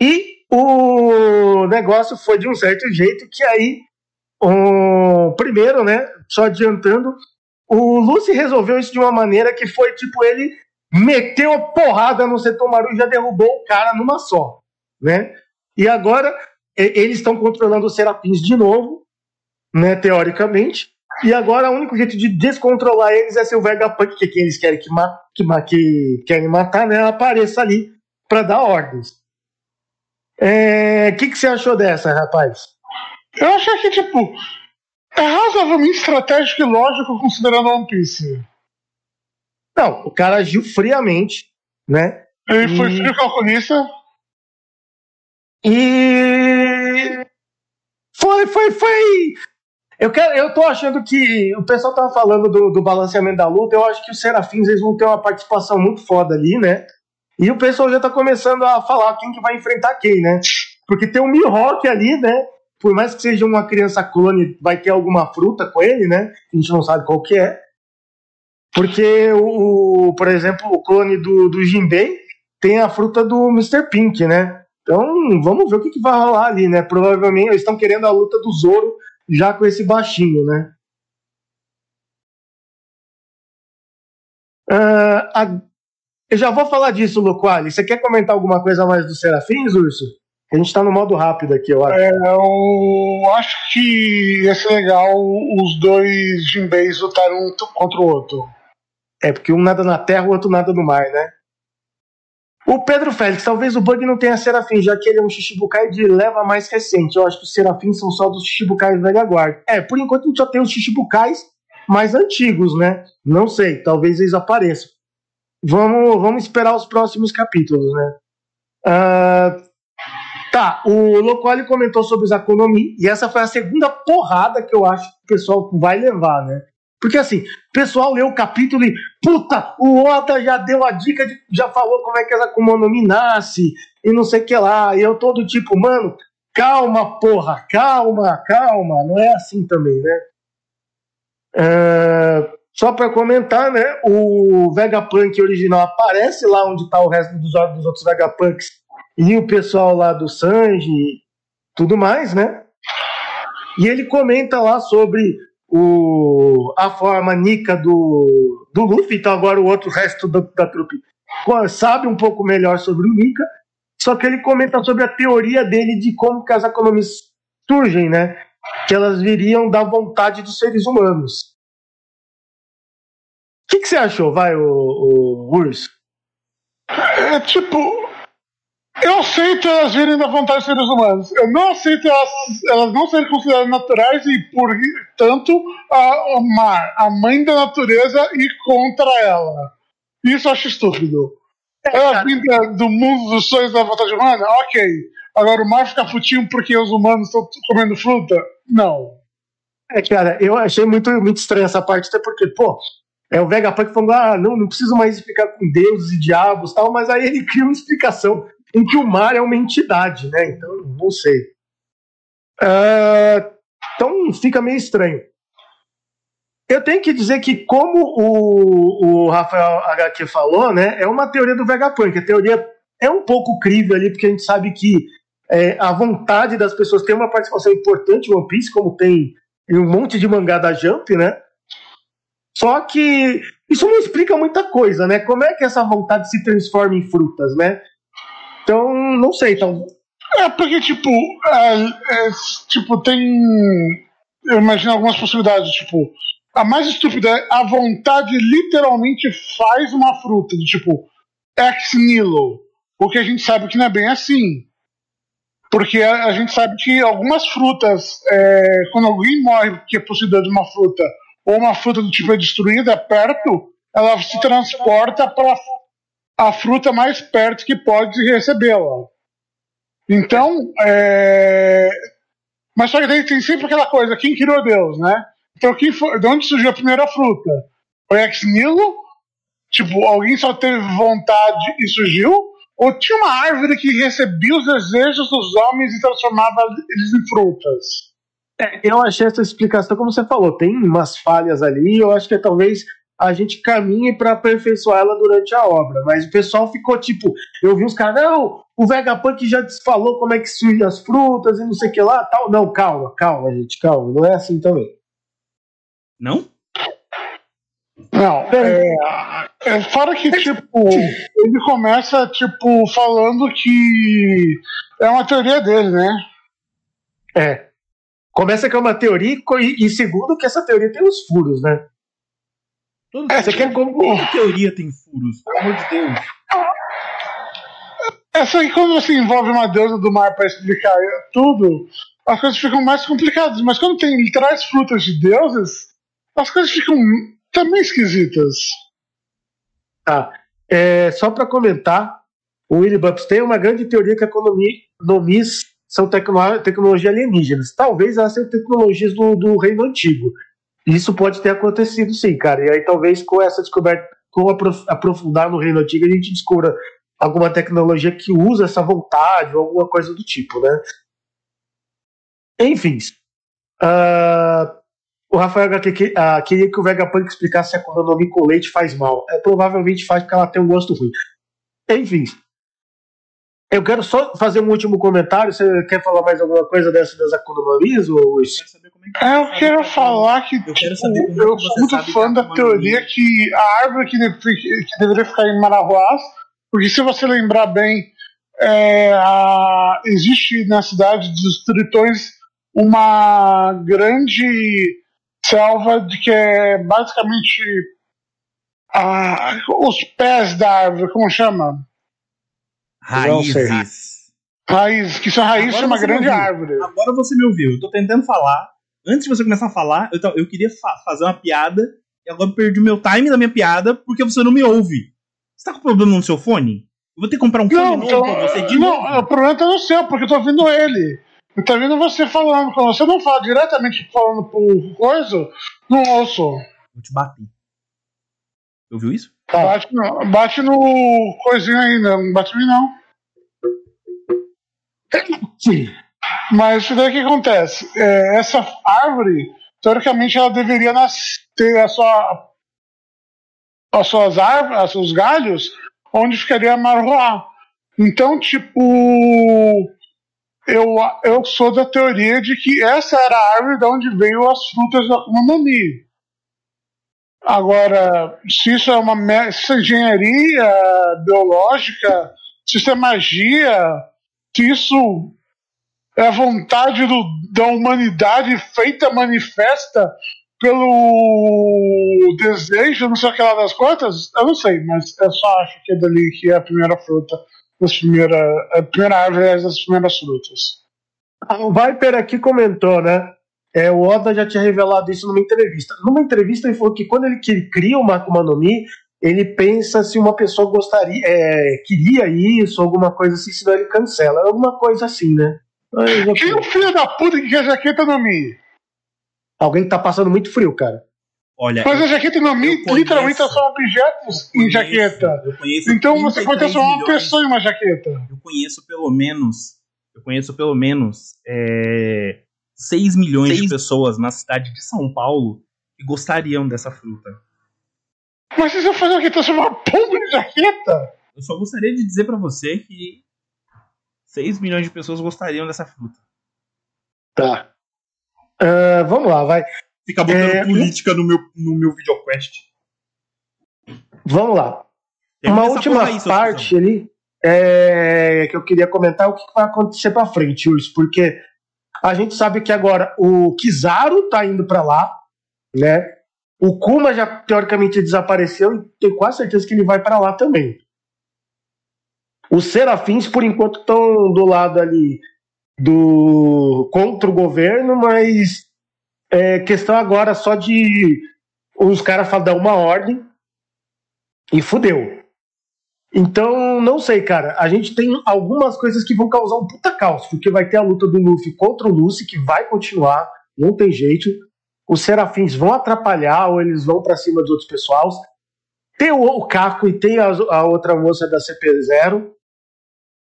E o negócio foi de um certo jeito que aí, um, primeiro, né, só adiantando, o Lucy resolveu isso de uma maneira que foi tipo ele meteu a porrada no Setomaru e já derrubou o cara numa só, né? E agora eles estão controlando os Serafins de novo, né, teoricamente. E agora o único jeito de descontrolar eles é se o Vegapunk, que é quem eles querem que, ma que, ma que querem matar, né, apareça ali para dar ordens. O é, que, que você achou dessa, rapaz? Eu achei que, tipo, é razoavelmente estratégico e lógico considerando One Piece. Não, o cara agiu friamente, né? Ele foi frio calculista. E foi, foi, foi. Eu, quero, eu tô achando que o pessoal tava falando do, do balanceamento da luta. Eu acho que os Serafins eles vão ter uma participação muito foda ali, né? E o pessoal já tá começando a falar quem que vai enfrentar quem, né? Porque tem o Mihawk ali, né? Por mais que seja uma criança clone, vai ter alguma fruta com ele, né? A gente não sabe qual que é. Porque, o, por exemplo, o clone do, do Jinbei tem a fruta do Mr. Pink, né? Então, vamos ver o que, que vai rolar ali, né? Provavelmente eles estão querendo a luta do Zoro já com esse baixinho, né? Uh, a... Eu já vou falar disso, Luquali. Você quer comentar alguma coisa mais do Serafins, Urso? A gente tá no modo rápido aqui, eu acho. É, eu acho que ia ser legal os dois Jinbeis lutarem um contra o outro. É, porque um nada na terra, o outro nada no mar, né? O Pedro Félix, talvez o Bug não tenha Serafim, já que ele é um Shichibukai de leva mais recente. Eu acho que os Serafins são só dos Shichibukais velha guarda. É, por enquanto a gente só tem os Shichibukais mais antigos, né? Não sei, talvez eles apareçam. Vamos, vamos esperar os próximos capítulos, né? Uh, tá, o Locoli comentou sobre os Akonomi, e essa foi a segunda porrada que eu acho que o pessoal vai levar, né? Porque assim, o pessoal leu o capítulo e, puta, o Oda já deu a dica, de, já falou como é que essa Akuma no Mi nasce, e não sei o que lá. E eu todo tipo, mano, calma, porra, calma, calma. Não é assim também, né? É, só para comentar, né? O Vegapunk original aparece lá onde tá o resto dos, dos outros Vegapunks e o pessoal lá do Sanji tudo mais, né? E ele comenta lá sobre o, a forma Nika do, do Luffy, então agora o outro resto da, da trupe sabe um pouco melhor sobre o Nika, só que ele comenta sobre a teoria dele de como que as economias surgem, né? Que elas viriam da vontade dos seres humanos. O que, que você achou, vai, o, o Urso? É tipo, eu aceito elas virem da vontade dos seres humanos. Eu não aceito elas, elas não serem consideradas naturais e, portanto, a, o mar, a mãe da natureza, ir contra ela. Isso eu acho estúpido. É, ela vinda do mundo dos sonhos da vontade humana? Ok. Agora o mar fica putinho porque os humanos estão comendo fruta? Não. É, cara, eu achei muito, muito estranho essa parte, até porque, pô, é o Vegapunk falando, ah, não, não preciso mais ficar com deuses e diabos tal, mas aí ele cria uma explicação em que o mar é uma entidade, né? Então, não sei. Uh, então fica meio estranho. Eu tenho que dizer que, como o, o Rafael HQ falou, né, é uma teoria do Vegapunk. A teoria é um pouco crível ali, porque a gente sabe que é, a vontade das pessoas tem uma participação importante em One Piece, como tem em um monte de mangá da Jump, né? Só que isso não explica muita coisa, né? Como é que essa vontade se transforma em frutas, né? Então, não sei, então. É, porque, tipo, é, é, tipo, tem. Eu imagino algumas possibilidades, tipo. A mais estúpida é a vontade literalmente faz uma fruta, de tipo, ex nihilo. O que a gente sabe que não é bem assim. Porque a, a gente sabe que algumas frutas, é, quando alguém morre que é possuidor de uma fruta, ou uma fruta do tipo é destruída perto, ela se transporta para a fruta mais perto que pode recebê-la. Então, é... mas só que tem sempre aquela coisa, quem criou Deus, né? Então, quem foi, de onde surgiu a primeira fruta? Foi ex nihilo? Tipo, alguém só teve vontade e surgiu? Ou tinha uma árvore que recebia os desejos dos homens e transformava eles em frutas? É, eu achei essa explicação, como você falou, tem umas falhas ali, eu acho que é, talvez a gente caminhe para aperfeiçoar ela durante a obra. Mas o pessoal ficou tipo, eu vi os caras, não, o Vegapunk já falou como é que surgem as frutas e não sei o que lá, tal. Não, calma, calma, gente, calma, não é assim também. Não? Não, é, é, fora que, tipo, ele começa, tipo, falando que é uma teoria dele, né? É. Começa que é uma teoria e, e segundo que essa teoria tem os furos, né? Todo é, você quer como toda teoria tem furos, pelo amor de Deus. É só que quando você envolve uma deusa do mar para explicar tudo, as coisas ficam mais complicadas. Mas quando tem literais frutas de deuses, as coisas ficam também esquisitas. Tá. É, só para comentar, o Willy Bups tem uma grande teoria que a economias são tecno tecnologia alienígenas. Talvez elas sejam tecnologias do, do reino antigo. Isso pode ter acontecido sim, cara. E aí talvez com essa descoberta, com aprofundar no reino antigo, a gente descubra alguma tecnologia que usa essa vontade ou alguma coisa do tipo, né? Enfim. Uh, o Rafael HQ uh, queria que o Vegapunk explicasse se a economia com leite faz mal. É, provavelmente faz porque ela tem um gosto ruim. Enfim. Eu quero só fazer um último comentário. Você quer falar mais alguma coisa dessa das economias? Ou... É, é eu quero falar que eu, quero saber tipo, eu sou muito fã da teoria que a árvore que, que deveria ficar em Marahuás, porque se você lembrar bem, é, a, existe na cidade dos Tritões uma grande selva de que é basicamente a, os pés da árvore, como chama? Raízes. Raízes, que são raízes de uma grande árvore. Agora você me ouviu. Eu tô tentando falar. Antes de você começar a falar, eu, eu queria fa fazer uma piada e agora eu perdi o meu time da minha piada porque você não me ouve. Você tá com problema no seu fone? Eu vou ter que comprar um fone não, novo então, pra você de Não, novo. o problema tá no seu, porque eu tô ouvindo ele. Eu tô ouvindo você falando. Quando você não fala diretamente falando por coisa, não ouço. Vou te bater. Ouviu isso? Tá. Bate, no, bate no coisinho aí, não. Bate em mim, não. Sim. Mas o que acontece? É, essa árvore, teoricamente, ela deveria ter a sua, as suas árvores, os seus galhos, onde ficaria a marroá. Então, tipo, eu, eu sou da teoria de que essa era a árvore de onde veio as frutas da Kumamani. Agora, se isso é uma se é engenharia biológica, se isso é magia, se isso é a vontade do, da humanidade feita manifesta pelo desejo, não sei o que lá das contas, eu não sei, mas eu só acho que é dali que é a primeira fruta, das primeira, a primeira árvore das primeiras frutas. O Viper aqui comentou, né? É, o Oda já tinha revelado isso numa entrevista. Numa entrevista ele falou que quando ele cria uma Akuma no Mi, ele pensa se uma pessoa gostaria, é, queria isso, alguma coisa assim, senão ele cancela. Alguma coisa assim, né? Quem é o filho da puta que quer jaqueta no Mi? Alguém que tá passando muito frio, cara. Olha, Mas a jaqueta no Mi literalmente é são objetos conheço, em jaqueta. então você pode transformar uma pessoa em uma jaqueta. Eu conheço pelo menos. Eu conheço pelo menos. É, 6 milhões 6... de pessoas na cidade de São Paulo que gostariam dessa fruta. Mas vocês vão fazer o que? Transformar uma pomba em jaqueta? Eu só gostaria de dizer para você que 6 milhões de pessoas gostariam dessa fruta. Tá. Uh, vamos lá, vai. Fica botando é... política no meu, no meu videoquest. Vamos lá. Uma última aí, parte ali é, que eu queria comentar o que vai acontecer para frente, Urso, porque a gente sabe que agora o Kizaru tá indo para lá, né? O Kuma já teoricamente desapareceu e tenho quase certeza que ele vai para lá também. Os Serafins, por enquanto, estão do lado ali do contra o governo, mas é questão agora só de os caras dar uma ordem e fudeu. Então, não sei, cara. A gente tem algumas coisas que vão causar um puta caos, porque vai ter a luta do Luffy contra o Lucy, que vai continuar, não tem jeito. Os Serafins vão atrapalhar ou eles vão para cima dos outros pessoais. Tem o, Caco e tem a, a, outra moça da CP0.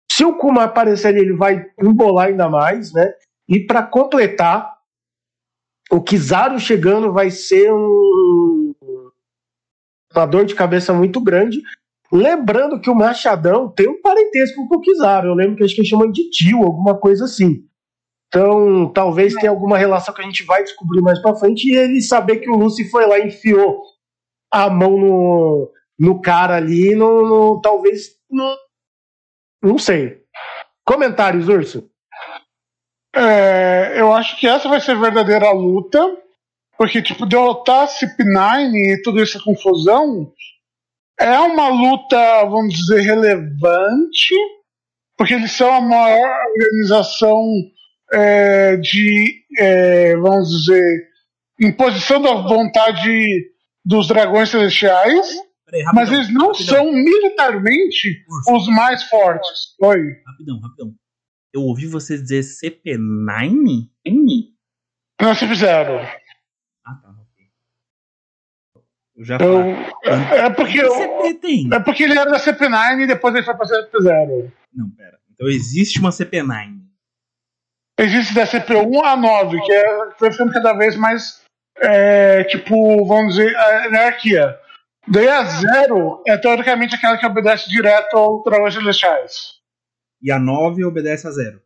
Se o Kuma aparecer ali, ele vai embolar ainda mais, né? E para completar, o Kizaru chegando vai ser um, uma dor de cabeça muito grande, Lembrando que o Machadão tem um parentesco com o Kizaru. Eu lembro que acho que eles chamam de tio, alguma coisa assim. Então, talvez tenha alguma relação que a gente vai descobrir mais pra frente. E ele saber que o Lucy foi lá e enfiou a mão no, no cara ali, no, no talvez. No, não sei. Comentários, Urso? É, eu acho que essa vai ser a verdadeira luta. Porque, tipo, derrotar CP9 e toda essa confusão é uma luta, vamos dizer, relevante, porque eles são a maior organização é, de, é, vamos dizer, imposição da vontade dos dragões celestiais. peraí, rapidão, Mas eles não rapidão, são militarmente Urso, os mais fortes. Oi. Rapidão, rapidão. Eu ouvi você dizer CP9? Não se fizeram. Já Eu, falei. é, porque Que eu, é porque ele era da CP9 e depois ele foi pra CP0. Não, pera. Então existe uma CP9. Existe da CP1 a 9, que é vai ficando cada vez mais, é, tipo, vamos dizer, a anarquia. Daí a 0 é teoricamente aquela que obedece direto ao Dragões Celestiais. E a 9 obedece a 0.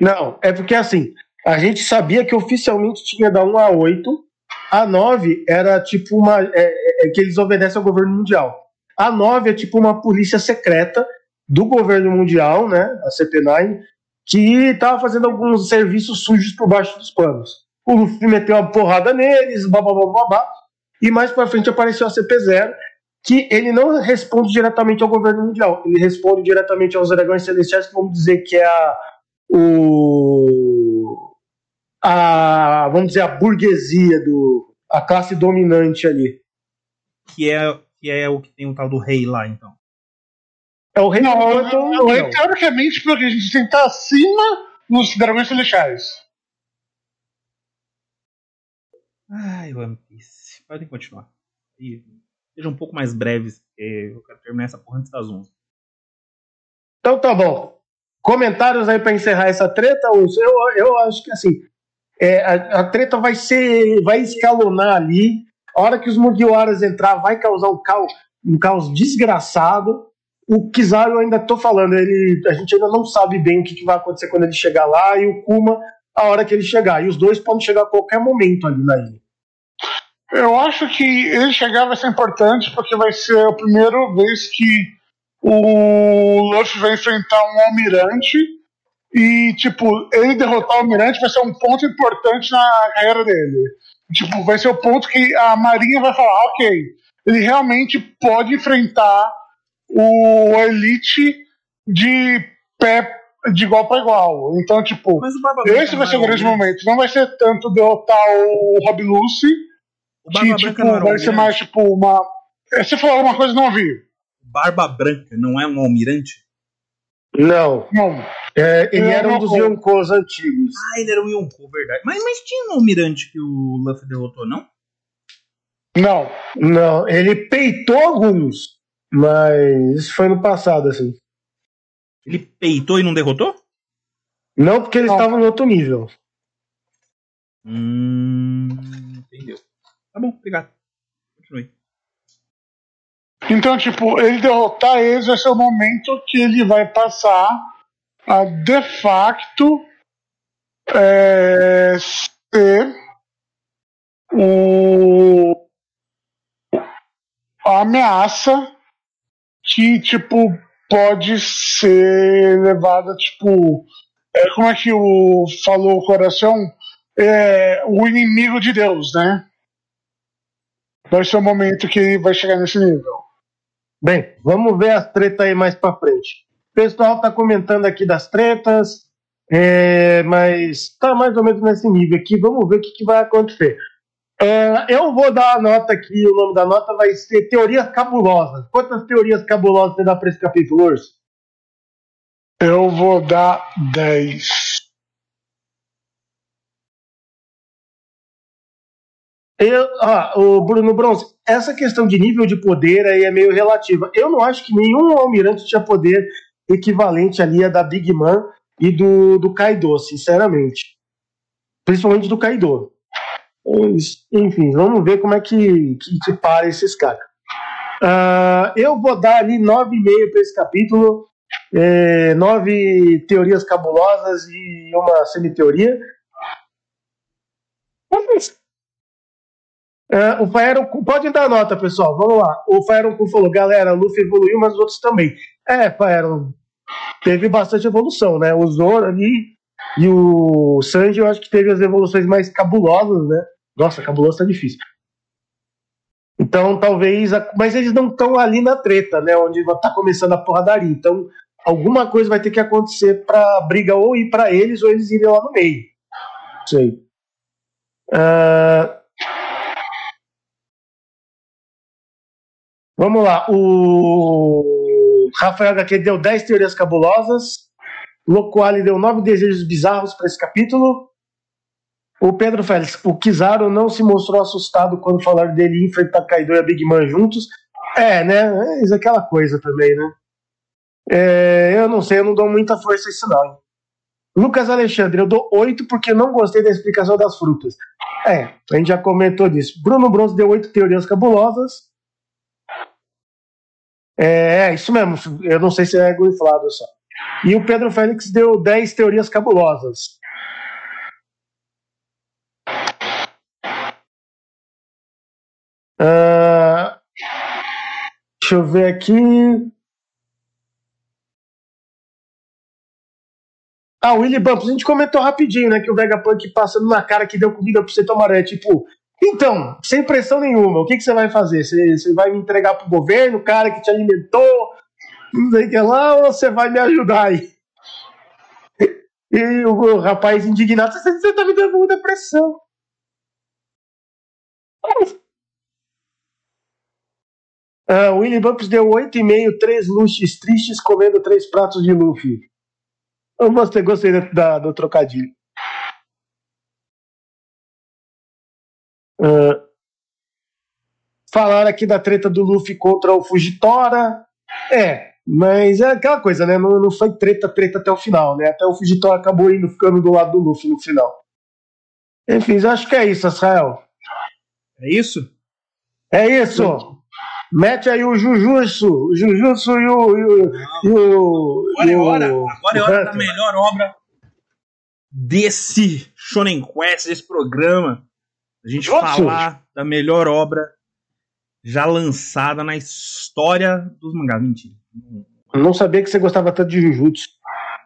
Não, é porque assim, a gente sabia que oficialmente tinha da 1 a 8, a 9 era tipo uma. É, é- é que eles obedecem ao governo mundial. A 9 é tipo uma polícia secreta do governo mundial, né? A CP9, que estava fazendo alguns serviços sujos por baixo dos panos. O Luffy meteu uma porrada neles, babá, babá, e mais pra frente apareceu a CP0, que ele não responde diretamente ao governo mundial, ele responde diretamente aos dragões celestiais, que vamos dizer que é a, o, a, vamos dizer, a burguesia, do, a classe dominante ali. Que é, que é o que tem o tal do rei lá, então. É o rei Não, enquanto- não, não. é teoricamente porque a gente tem que estar acima dos Dragões Celestiais. Ai, One Piece. Podem continuar. E sejam um pouco mais breves, porque eu quero terminar essa porra antes das 11. Então tá bom. Comentários aí pra encerrar essa treta? Eu, eu acho que assim, é, a, a treta vai ser. vai escalonar ali. A hora que os Mugiwaras entrar, vai causar um caos, um caos desgraçado. O Kizaru eu ainda tô falando, ele, a gente ainda não sabe bem o que, que vai acontecer quando ele chegar lá, e o Kuma a hora que ele chegar. E os dois podem chegar a qualquer momento ali na ilha. Eu acho que ele chegar vai ser importante porque vai ser a primeira vez que o Luffy vai enfrentar um almirante e, tipo, ele derrotar o almirante vai ser um ponto importante na carreira dele. Tipo, vai ser o ponto que a Marinha vai falar, ok, ele realmente pode enfrentar o Elite de pé de igual para igual. Então, tipo, Mas o Barba Branca esse vai ser o era grande momento. Não vai ser tanto derrotar o Rob Lucy, O que, tipo, vai ser mais, tipo, uma. É, Você falou alguma coisa, não ouvi. Barba Branca não é um almirante? Não. Não. É, ele era um não- dos Yonkos antigos. Ah, ele era um Yonkou, verdade. Mas, mas tinha um almirante que o Luffy derrotou, não? Não. Não, ele peitou alguns, mas isso foi no passado, assim. Ele peitou e não derrotou? Não porque eles Não. estavam no outro nível. Hum. Entendeu. Tá bom, obrigado. Continue. Então, tipo, ele derrotar eles vai ser o momento que ele vai passar a de facto é, ser o a ameaça que, tipo, pode ser levada, tipo, é, como é que o falou o coração? É, o inimigo de Deus, né? Vai ser o momento que ele vai chegar nesse nível. Bem, vamos ver as tretas aí mais pra frente. O pessoal tá comentando aqui das tretas, é, mas tá mais ou menos nesse nível aqui. Vamos ver o que, que vai acontecer. É, eu vou dar a nota aqui, o nome da nota vai ser Teorias Cabulosas. Quantas teorias cabulosas você dá pra esse capítulo, Urso? Eu vou dar 10. Eu, ah, o Bruno Bronze, essa questão de nível de poder aí é meio relativa. Eu não acho que nenhum almirante tinha poder equivalente ali a da Big Man e do, do Kaido, sinceramente. Principalmente do Kaido. Enfim, vamos ver como é que, que, que para esses caras. Ah, eu vou dar ali 9,5 para esse capítulo. É, nove teorias cabulosas e uma semiteoria. É, o Faeron pode dar nota, pessoal. Vamos lá. O Faeron falou, galera, Luffy evoluiu, mas os outros também. É, Faeron, teve bastante evolução, né? O Zoro ali e o Sanji, eu acho que teve as evoluções mais cabulosas, né? Nossa, cabuloso tá difícil. Então, talvez. a- Mas eles não estão ali na treta, né? Onde tá começando a porradaria. Então, alguma coisa vai ter que acontecer pra briga ou ir pra eles ou eles irem lá no meio. Não sei. Ah, Vamos lá. O Rafael HQ deu 10 teorias cabulosas. Locoali deu 9 desejos bizarros para esse capítulo. O Pedro Félix, o Kizaru não se mostrou assustado quando falaram dele enfrentar Kaido e a Big Man juntos. É, né? É aquela coisa também, né? É, eu não sei, eu não dou muita força a isso não. Lucas Alexandre, eu dou 8 porque não gostei da explicação das frutas. É, a gente já comentou disso. Bruno Bronze deu 8 teorias cabulosas. É, é, isso mesmo. Eu não sei se é inflado só. E o Pedro Félix deu 10 teorias cabulosas. Uh, deixa eu ver aqui. Ah, Willy Bumps, a gente comentou rapidinho, né? Que o Vegapunk passando na cara que deu comida você tomar. É tipo, então, sem pressão nenhuma, o que, que você vai fazer? Você, você vai me entregar pro governo, o cara que te alimentou, não sei o que lá, ou você vai me ajudar aí? E o, o rapaz indignado, você, você tá me dando muita pressão. Uh, Willy Bumps deu 8,5, 3 luxes tristes comendo 3 pratos de Luffy. Eu gostei, gostei da, do trocadilho. Uh, falaram aqui da treta do Luffy contra o Fujitora. É, mas é aquela coisa, né? Não, não foi treta, treta até o final, né? Até o Fujitora acabou indo ficando do lado do Luffy no final. Enfim, acho que é isso, Israel. É isso? É isso! Mete aí o Jujutsu, o Jujutsu e o. E o, e o agora é hora, agora é hora da melhor obra desse Shonen Quest, desse programa. A gente Nossa. falar da melhor obra já lançada na história dos mangás. Mentira. Eu não sabia que você gostava tanto de Jujutsu.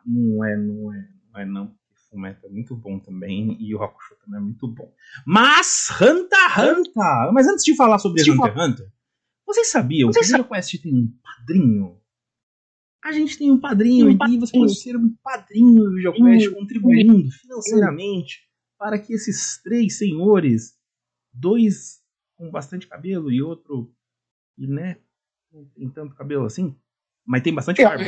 Não é, não é, não é não. Fullmetal é muito bom também e o Hakusho também é muito bom. Mas Hunter Hunter! Mas antes de falar sobre Hunter x Hunter, vocês sabiam que o Quest tem um padrinho? A gente tem um padrinho um e você pode ser um padrinho do VideoQuest contribuindo financeiramente para que esses três senhores, dois com bastante cabelo e outro, e né, não tem tanto cabelo assim, mas tem bastante barba.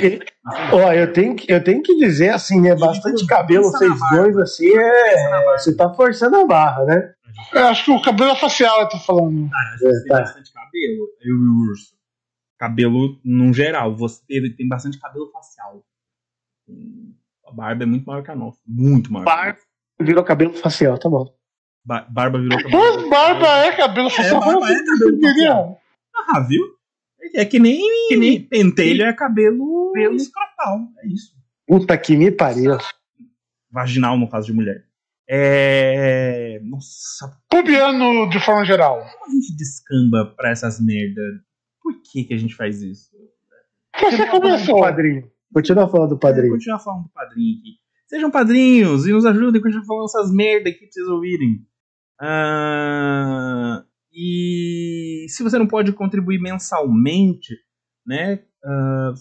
Ó, eu tenho, que, eu tenho que dizer assim, né? Bastante cabelo, vocês dois, assim, é. Você tá forçando a barra, né? Eu acho que o cabelo é facial, eu tô falando. Cara, gente é, tem tá. bastante cabelo, eu e o urso. Cabelo, no geral, você tem bastante cabelo facial. A barba é muito maior que a nossa. Muito maior. Barba virou cabelo facial, tá bom. Ba barba virou cabelo facial. Barba é cabelo facial. É, barba é cabelo facial. Ah, viu? É que nem, que nem pentelho é cabelo pelo escrotal. É isso. Puta que me pariu. Vaginal, no caso de mulher. É. Nossa. Pubiano de forma geral. Como a gente descamba pra essas merdas? Por que, que a gente faz isso? Você começou. Padrinho. Continua falando do padrinho. É, continuar falando do padrinho aqui. Sejam padrinhos e nos ajudem quando a gente falando essas merdas aqui pra vocês ouvirem. Uh, e se você não pode contribuir mensalmente, né? Uh,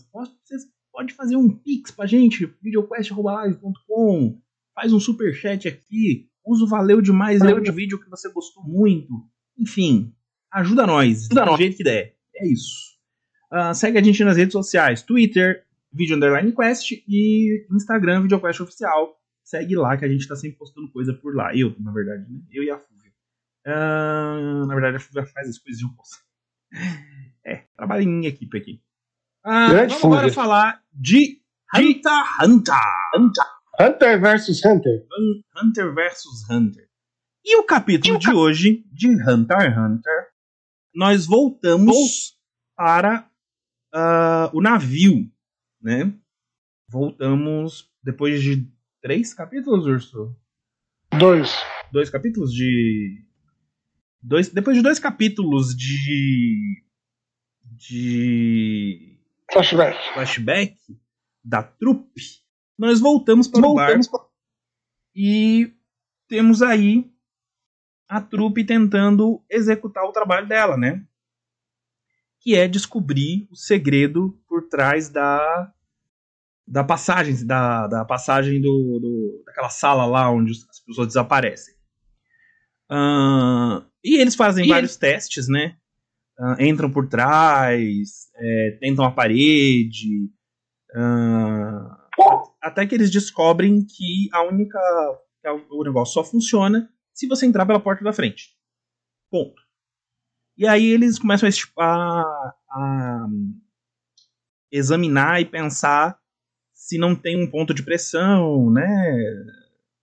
você pode fazer um pix pra gente, videoquest.live.com, faz um super chat aqui, usa o valeu demais, valeu de vídeo que você gostou muito. Enfim, ajuda nós, ajuda do jeito que der. É isso. Uh, segue a gente nas redes sociais, Twitter, Video Underline Quest e Instagram, VideoQuest Oficial. Segue lá que a gente tá sempre postando coisa por lá. Eu, na verdade, né? Eu e a Uh, na verdade, a Fúvia faz as coisas de um poço. É, trabalha em equipe aqui. Uh, vamos Fúvia. agora falar de Hunter Hunter. Hunter. Hunter versus Hunter. Hunter versus Hunter. E o capítulo e o de cap... hoje, de Hunter x Hunter, nós voltamos para uh, o navio, né? Voltamos depois de três capítulos, Urso? Dois. Dois capítulos de Dois, depois de dois capítulos de. de. Flashback. Flashback da trupe, nós voltamos para voltamos o bar. Pra... E temos aí a trupe tentando executar o trabalho dela, né? Que é descobrir o segredo por trás da da passagem da, da passagem do, do daquela sala lá onde as pessoas desaparecem. Uh, e eles fazem e vários testes, né? uh, entram por trás, é, tentam a parede. Uh, até que eles descobrem que a única. Que o negócio só funciona se você entrar pela porta da frente. Ponto. E aí eles começam a, a examinar e pensar se não tem um ponto de pressão, né?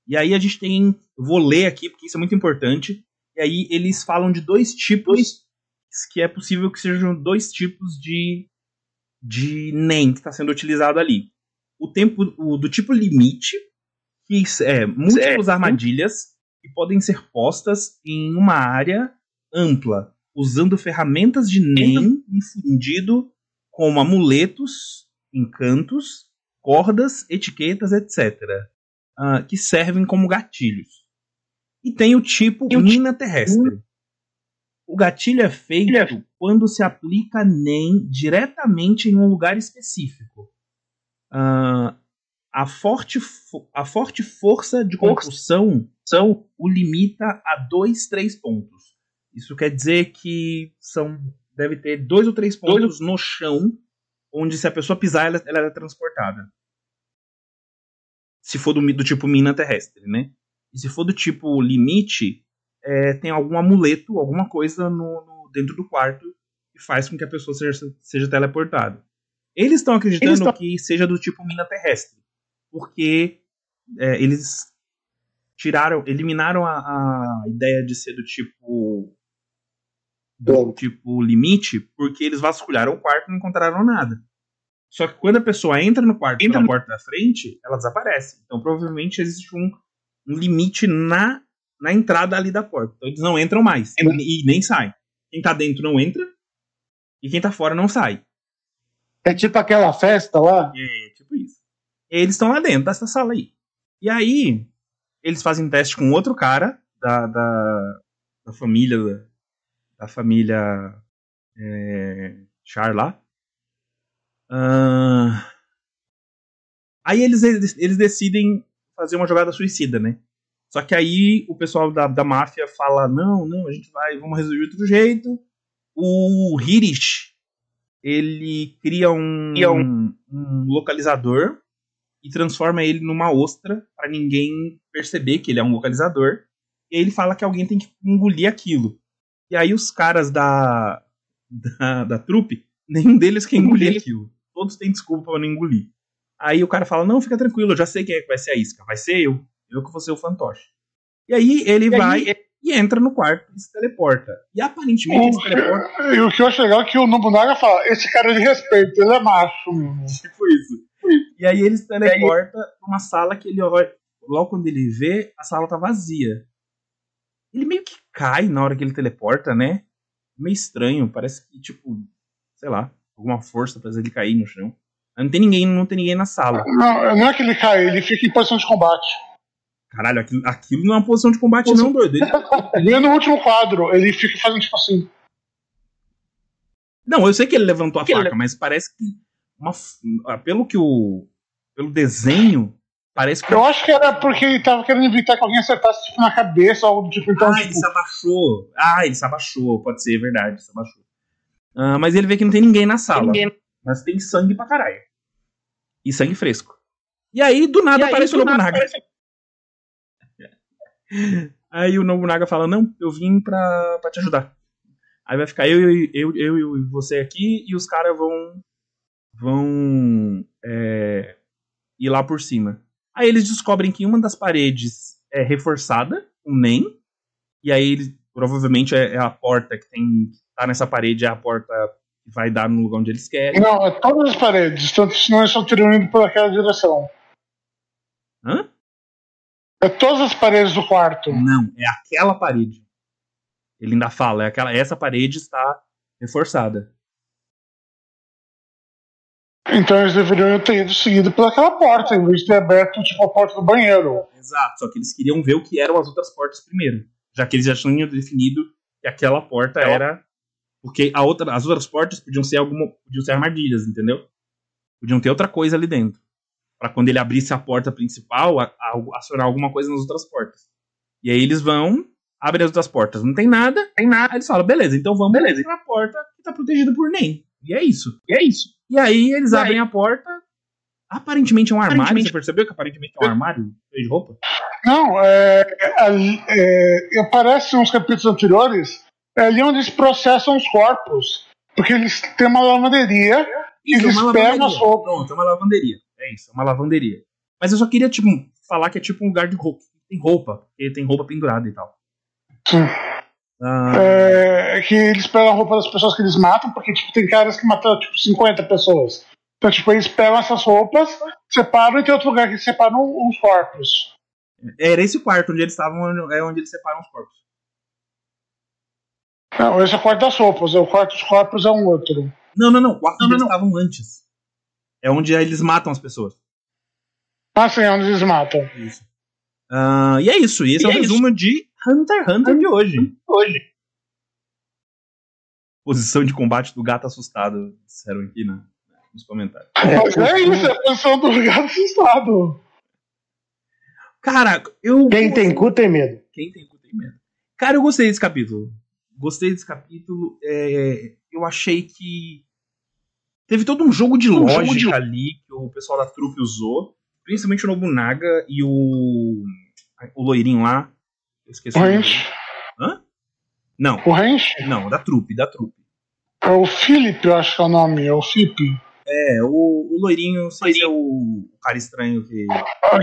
E aí a gente tem. Vou ler aqui, porque isso é muito importante. E aí eles falam de dois tipos que é possível que sejam dois tipos de, de NEM que está sendo utilizado ali. O tempo o, do tipo limite, que é múltiplas armadilhas que podem ser postas em uma área ampla, usando ferramentas de NEM infundido como amuletos, encantos, cordas, etiquetas, etc., uh, ah, que servem como gatilhos. E tem o tipo mina terrestre. O gatilho é feito é quando se aplica NEM diretamente em um lugar específico. Uh, a, forte a forte força de compulsão são, o limita a dois, três pontos. Isso quer dizer que são deve ter dois ou três pontos no chão, onde se a pessoa pisar, ela, ela é transportada. Se for do, do tipo mina terrestre, né? E se for do tipo limite, é, tem algum amuleto, alguma coisa no, no, dentro do quarto que faz com que a pessoa seja, seja teleportada. Eles estão acreditando eles que seja do tipo mina terrestre, porque é, eles tiraram, eliminaram a, a, ideia de ser do tipo do tipo limite, porque eles vasculharam o quarto e não encontraram nada. Só que quando a pessoa entra no quarto entra pela porta da frente, ela desaparece. Então provavelmente existe um, um limite na, na entrada ali da porta. Então eles não entram mais e, e nem saem. Quem tá dentro não entra e quem tá fora não sai. É tipo aquela festa lá? É, tipo isso. E eles estão lá dentro dessa sala aí. E aí, eles fazem teste com outro cara da, da, da família da família é, Char lá. Uh, aí eles, eles, decidem fazer uma jogada suicida, né? Só que aí o pessoal da, da máfia fala: não, não, a gente vai, vamos resolver de outro jeito. O Hirish ele cria um, um, um localizador e transforma ele numa ostra para ninguém perceber que ele é um localizador. E aí ele fala que alguém tem que engolir aquilo. E aí os caras da, da, da trupe, nenhum deles quer engolir aquilo. Todos têm desculpa para não engolir. Aí o cara fala: Não, fica tranquilo, eu já sei quem é que vai ser a isca. Vai ser eu. Eu que vou ser o fantoche. E aí ele e vai aí, e entra no quarto e se teleporta. E aparentemente o, ele se teleporta. E o que eu acho legal é que o Nobunaga fala: Esse cara é de respeito, ele é macho mesmo. Tipo isso. E aí ele se teleporta aí... numa sala que ele olha. Logo quando ele vê, a sala tá vazia. Ele meio que cai na hora que ele teleporta, né? Meio estranho, parece que, tipo, sei lá, alguma força faz ele cair no chão. Não tem ninguém, não tem ninguém na sala. Não, não é que ele cai, ele fica em posição de combate. Caralho, aquilo, aquilo não é uma posição de combate, não, doido. Ele... ele é no último quadro, ele fica fazendo tipo assim. Não, eu sei que ele levantou a que faca, ele... mas parece que. Uma, pelo que o. Pelo desenho, Parece que. Eu acho que era porque ele tava querendo evitar que alguém acertasse tipo, na cabeça ou algo do tipo. Então, ah, tipo... ele se abaixou. Ah, ele se abaixou. Pode ser, é verdade, se abaixou. Uh, mas ele vê que não tem ninguém na sala. Ninguém. Mas tem sangue pra caralho. E sangue fresco. E aí, do nada, aí, aparece o Nobunaga. Aparece... aí o Nobunaga fala: Não, eu vim pra, pra te ajudar. Aí vai ficar eu, eu, eu, eu e você aqui, e os caras vão. vão. É, ir lá por cima. Aí eles descobrem que uma das paredes é reforçada, um NEM, e aí eles, provavelmente é, é a porta que tem tá nessa parede, é a porta que vai dar no lugar onde eles querem. Não, é todas as paredes, tanto se não estão indo por aquela direção. Hã? É todas as paredes do quarto. Não, é aquela parede. Ele ainda fala, é aquela, essa parede está reforçada. Então eles deveriam ter ido seguido pelaquela porta, em vez de ter aberto tipo a porta do banheiro. Exato, só que eles queriam ver o que eram as outras portas primeiro. Já que eles já tinham definido que aquela porta então, era. Porque a outra, as outras portas podiam ser alguma. podiam ser armadilhas, entendeu? Podiam ter outra coisa ali dentro. para quando ele abrisse a porta principal, a, a, acionar alguma coisa nas outras portas. E aí eles vão, Abre as duas portas, não tem nada, tem nada. Aí eles falam, beleza, então vamos beleza. pra porta que tá protegida por NEM. E é isso. E é isso. E aí eles e abrem aí? a porta. Aparentemente é um armário. Você percebeu que aparentemente é um armário de roupa? Não, é, é, é, aparece nos capítulos anteriores é ali onde eles processam os corpos. Porque eles têm uma lavanderia e eles é pegam as roupas. Pronto, é uma lavanderia. É isso, é uma lavanderia. Mas eu só queria, tipo, falar que é tipo um lugar de roupa. Tem roupa, porque tem roupa pendurada e tal. Sim. Ah. É, que eles pegam a roupa das pessoas que eles matam, porque tipo, tem caras que matam tipo 50 pessoas. Então, tipo, eles pegam essas roupas, separam e tem outro lugar que separam os corpos. Era esse quarto onde eles estavam, é onde eles separam os corpos. Não, esse é o quarto das roupas, o quarto dos corpos é um outro. Não, não, não. O quarto onde eles estavam antes. É onde eles matam as pessoas. Ah, sim, é onde eles matam. Isso. Uh, e é isso. E esse e é, é resumo isso. de Hunter x Hunter de hoje. Hoje. Posição de combate do gato assustado, disseram aqui né, nos comentários. É, é isso, é a posição do gato assustado. Cara, eu. Quem tem cu tem medo. Quem tem cu tem medo. Cara, eu gostei desse capítulo. Gostei desse capítulo. É, eu achei que. Teve todo um jogo de um lógica jogo de... ali que o pessoal da trupe usou. Principalmente o Nobunaga e o. O loirinho lá. Esqueci. O Hench. Hã? Não. O Hench? Não, da trupe, da trupe. É o Philip, eu acho que é o nome. É o Fip. É, o, o loirinho, não sei se é o, o cara estranho que.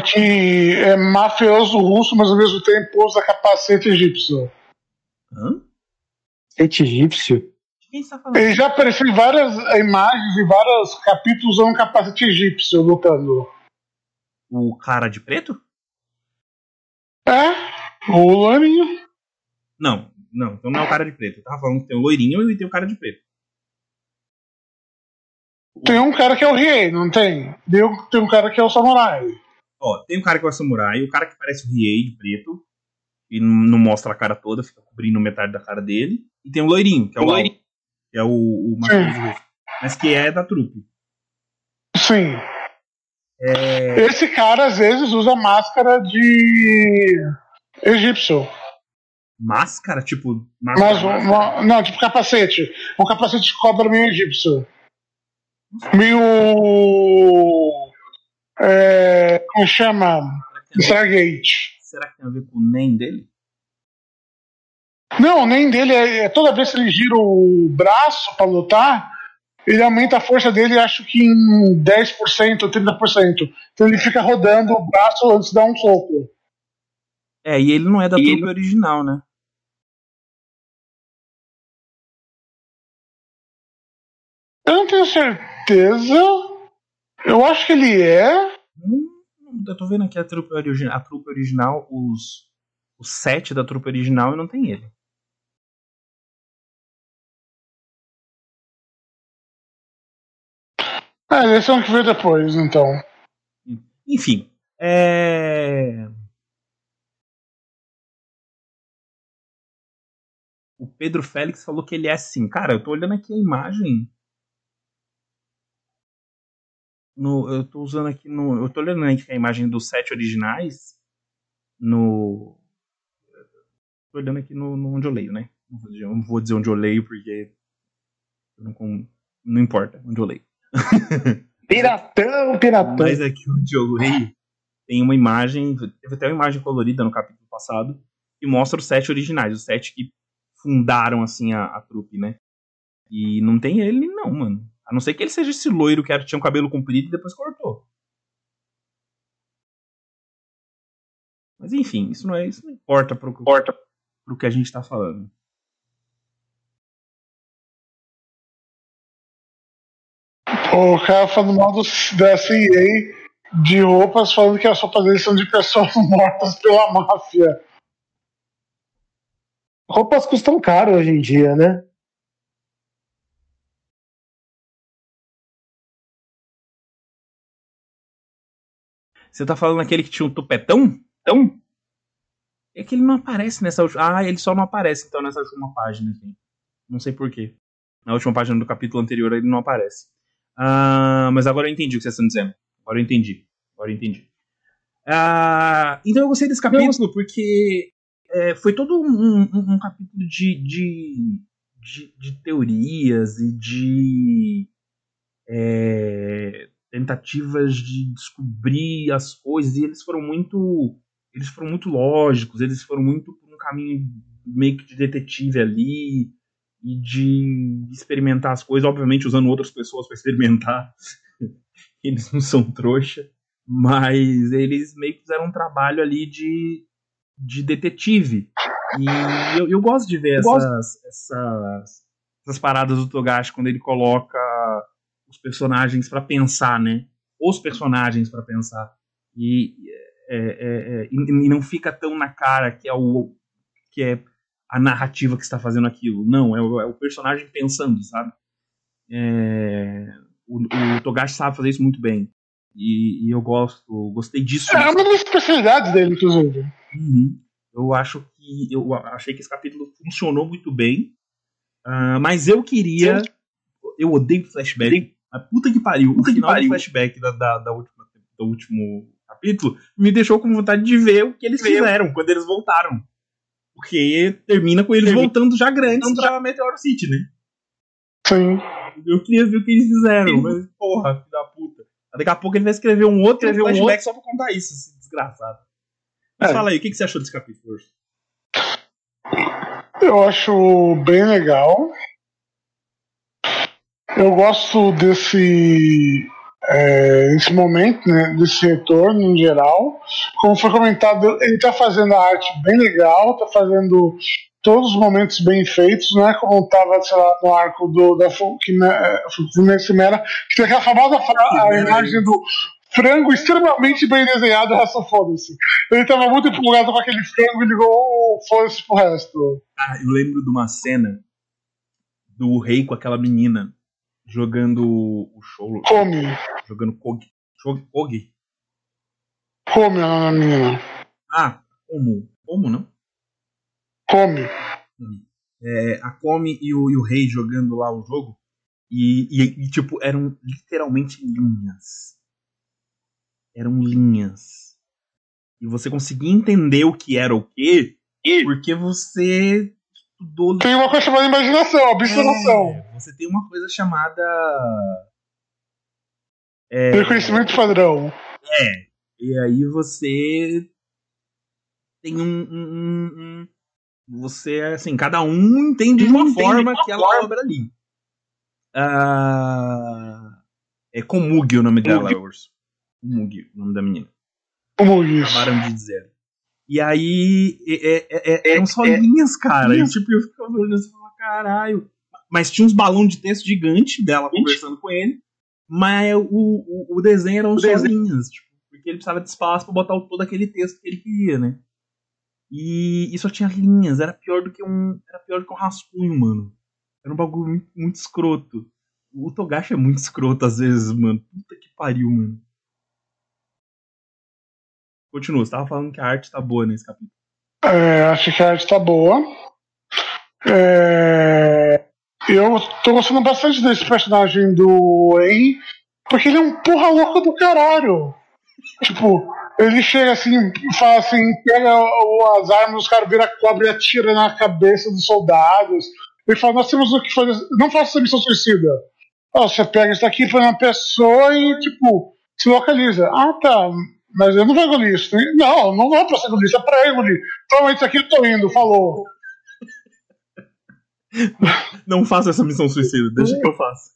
Que é mafioso russo, mas ao mesmo tempo usa capacete egípcio. Hã? Capacete egípcio? Quem está falando? Ele já apareceu em várias imagens e vários capítulos usando capacete egípcio lutando. O cara de preto? É, o loirinho. Não, não, então não é o cara de preto. Eu tava falando que tem o loirinho e tem o cara de preto. Tem um cara que é o Riei, não tem? Tem um cara que é o samurai. Ó, tem um cara que é o samurai, o cara que parece o Riei de preto, e não mostra a cara toda, fica cobrindo metade da cara dele. E tem o loirinho, que é o, loirinho. Que é o, o mas que é da trupe. Sim. É... Esse cara às vezes usa máscara de egípcio. Máscara? Tipo. Máscara, Mas, máscara. Uma, não, tipo capacete. Um capacete de cobra meio egípcio. Meio. É, como chama? Stargate. Será que tem a ver com o NEM dele? Não, o NEM dele é, é toda vez que ele gira o braço para lutar, ele aumenta a força dele, acho que em 10% ou 30%. Então ele fica rodando o braço antes de dar um soco. É, e ele não é da e trupe ele... original, né? Eu não tenho certeza. Eu acho que ele é. Hum, eu tô vendo aqui a trupe, origi a trupe original, os, os sete da trupe original e não tem ele. Ah, eles são que ver depois, então. Enfim. É... O Pedro Félix falou que ele é assim. Cara, eu tô olhando aqui a imagem. No, eu tô usando aqui no. Eu tô olhando aqui a imagem dos sete originais. No. Tô olhando aqui no, no onde eu leio, né? Não vou dizer onde eu leio porque. Não, não importa onde eu leio. piratão, piratão. Mas aqui onde eu leio tem uma imagem. Teve até uma imagem colorida no capítulo passado. Que mostra os sete originais, os sete que fundaram assim a, a trupe, né? E não tem ele, não, mano. A não ser que ele seja esse loiro que tinha um cabelo comprido e depois cortou. Mas enfim, isso não é isso não importa pro, importa pro que a gente tá falando. O cara falando mal do, da CIA de roupas, falando que as roupas deles são de pessoas mortas pela máfia. Roupas custam caro hoje em dia, né? Você tá falando aquele que tinha um tupetão? Então? É que ele não aparece nessa última. Ah, ele só não aparece então nessa última página aqui. Não sei porquê. Na última página do capítulo anterior ele não aparece. Ah, mas agora eu entendi o que vocês estão dizendo. Agora eu entendi. Agora eu entendi. Ah, então eu gostei desse capítulo porque é, foi todo um, um, um capítulo de, de, de, de, teorias e de é, tentativas de descobrir as coisas e eles foram muito eles foram muito lógicos eles foram muito por um caminho meio que de detetive ali e de experimentar as coisas obviamente usando outras pessoas para experimentar eles não são trouxa mas eles meio que fizeram um trabalho ali de, de detetive e eu, eu gosto de ver essas, essas, essas paradas do Togashi quando ele coloca os personagens para pensar, né? Os personagens para pensar. E, é, é, é, e, não fica tão na cara que é o que é a narrativa que está fazendo aquilo. Não, é o, é o personagem pensando, sabe? É, o, o, Togashi sabe fazer isso muito bem. E, e eu gosto, gostei disso. É uma das especialidades dele, inclusive. Uhum. Eu acho que eu achei que esse capítulo funcionou muito bem. Uh, mas eu queria. Eu odeio flashback. A puta que pariu. Puta o final pariu. do flashback da, da, da última, do último capítulo me deixou com vontade de ver o que eles fizeram quando eles voltaram. Porque termina com eles voltando já grandes pra Meteor City, né? Sim. Eu queria ver o que eles fizeram, Sim. mas porra, filho da puta. Daqui a pouco ele vai escrever um outro escrever um flashback outro. só pra contar isso, esse desgraçado. Mas é. fala aí, o que, que você achou desse capítulo? Eu acho bem legal. Eu gosto desse é, esse momento, né, desse retorno em geral. Como foi comentado, ele está fazendo a arte bem legal, está fazendo todos os momentos bem feitos, né? Como estava, sei lá, no arco do, da Fumeximera, que tem aquela famosa a imagem do frango extremamente bem desenhado, resto foda-se. Ele estava muito empolgado com aquele frango e ligou o foda-se pro resto. Ah, eu lembro de uma cena do rei com aquela menina jogando o show. Come. Jogando Kogi. Kogi. Come a menina. Ah, como? Como não? Come. É, a Come e o, e o Rei jogando lá o jogo. E, e, e, tipo, eram literalmente linhas. Eram linhas. E você conseguia entender o que era o quê, porque você do. Tem uma coisa chamada imaginação, observação. É, você tem uma coisa chamada. É, Reconhecimento padrão. É. E aí você tem um, um, um, você assim cada um entende de uma entende forma aquela forma. obra ali ah, é Komugi o nome dela Urso Komugi o nome da menina Komugi acabaram de dizer e aí é, é, é, eram só linhas, cara. E, tipo, eu ficava olhando e falava, caralho. Mas tinha uns balões de texto gigante dela conversando com ele. Mas o, o, o desenho eram o só desenho. linhas, tipo, porque ele precisava de espaço pra botar todo aquele texto que ele queria, né? E, e só tinha linhas, era pior do que um. Era pior do que um rascunho, mano. Era um bagulho muito, muito escroto. O Togashi é muito escroto às vezes, mano. Puta que pariu, mano. Continua, você tava falando que a arte tá boa nesse capítulo. É, acho que a arte tá boa. É... Eu tô gostando bastante desse personagem do Henry, porque ele é um porra louco do caralho. tipo, ele chega assim, fala assim, pega as armas, os caras viram cobra e atira na cabeça dos soldados. Ele fala, nós temos o que fazer. Não faça essa missão suicida. você pega isso daqui, põe na pessoa e, tipo, se localiza. Ah, tá. Mas eu não vou engolir isso. Não, não é pra ser isso é pra engolir. Provavelmente isso aqui eu tô indo, falou. Não faça essa missão suicida, deixa que eu faça.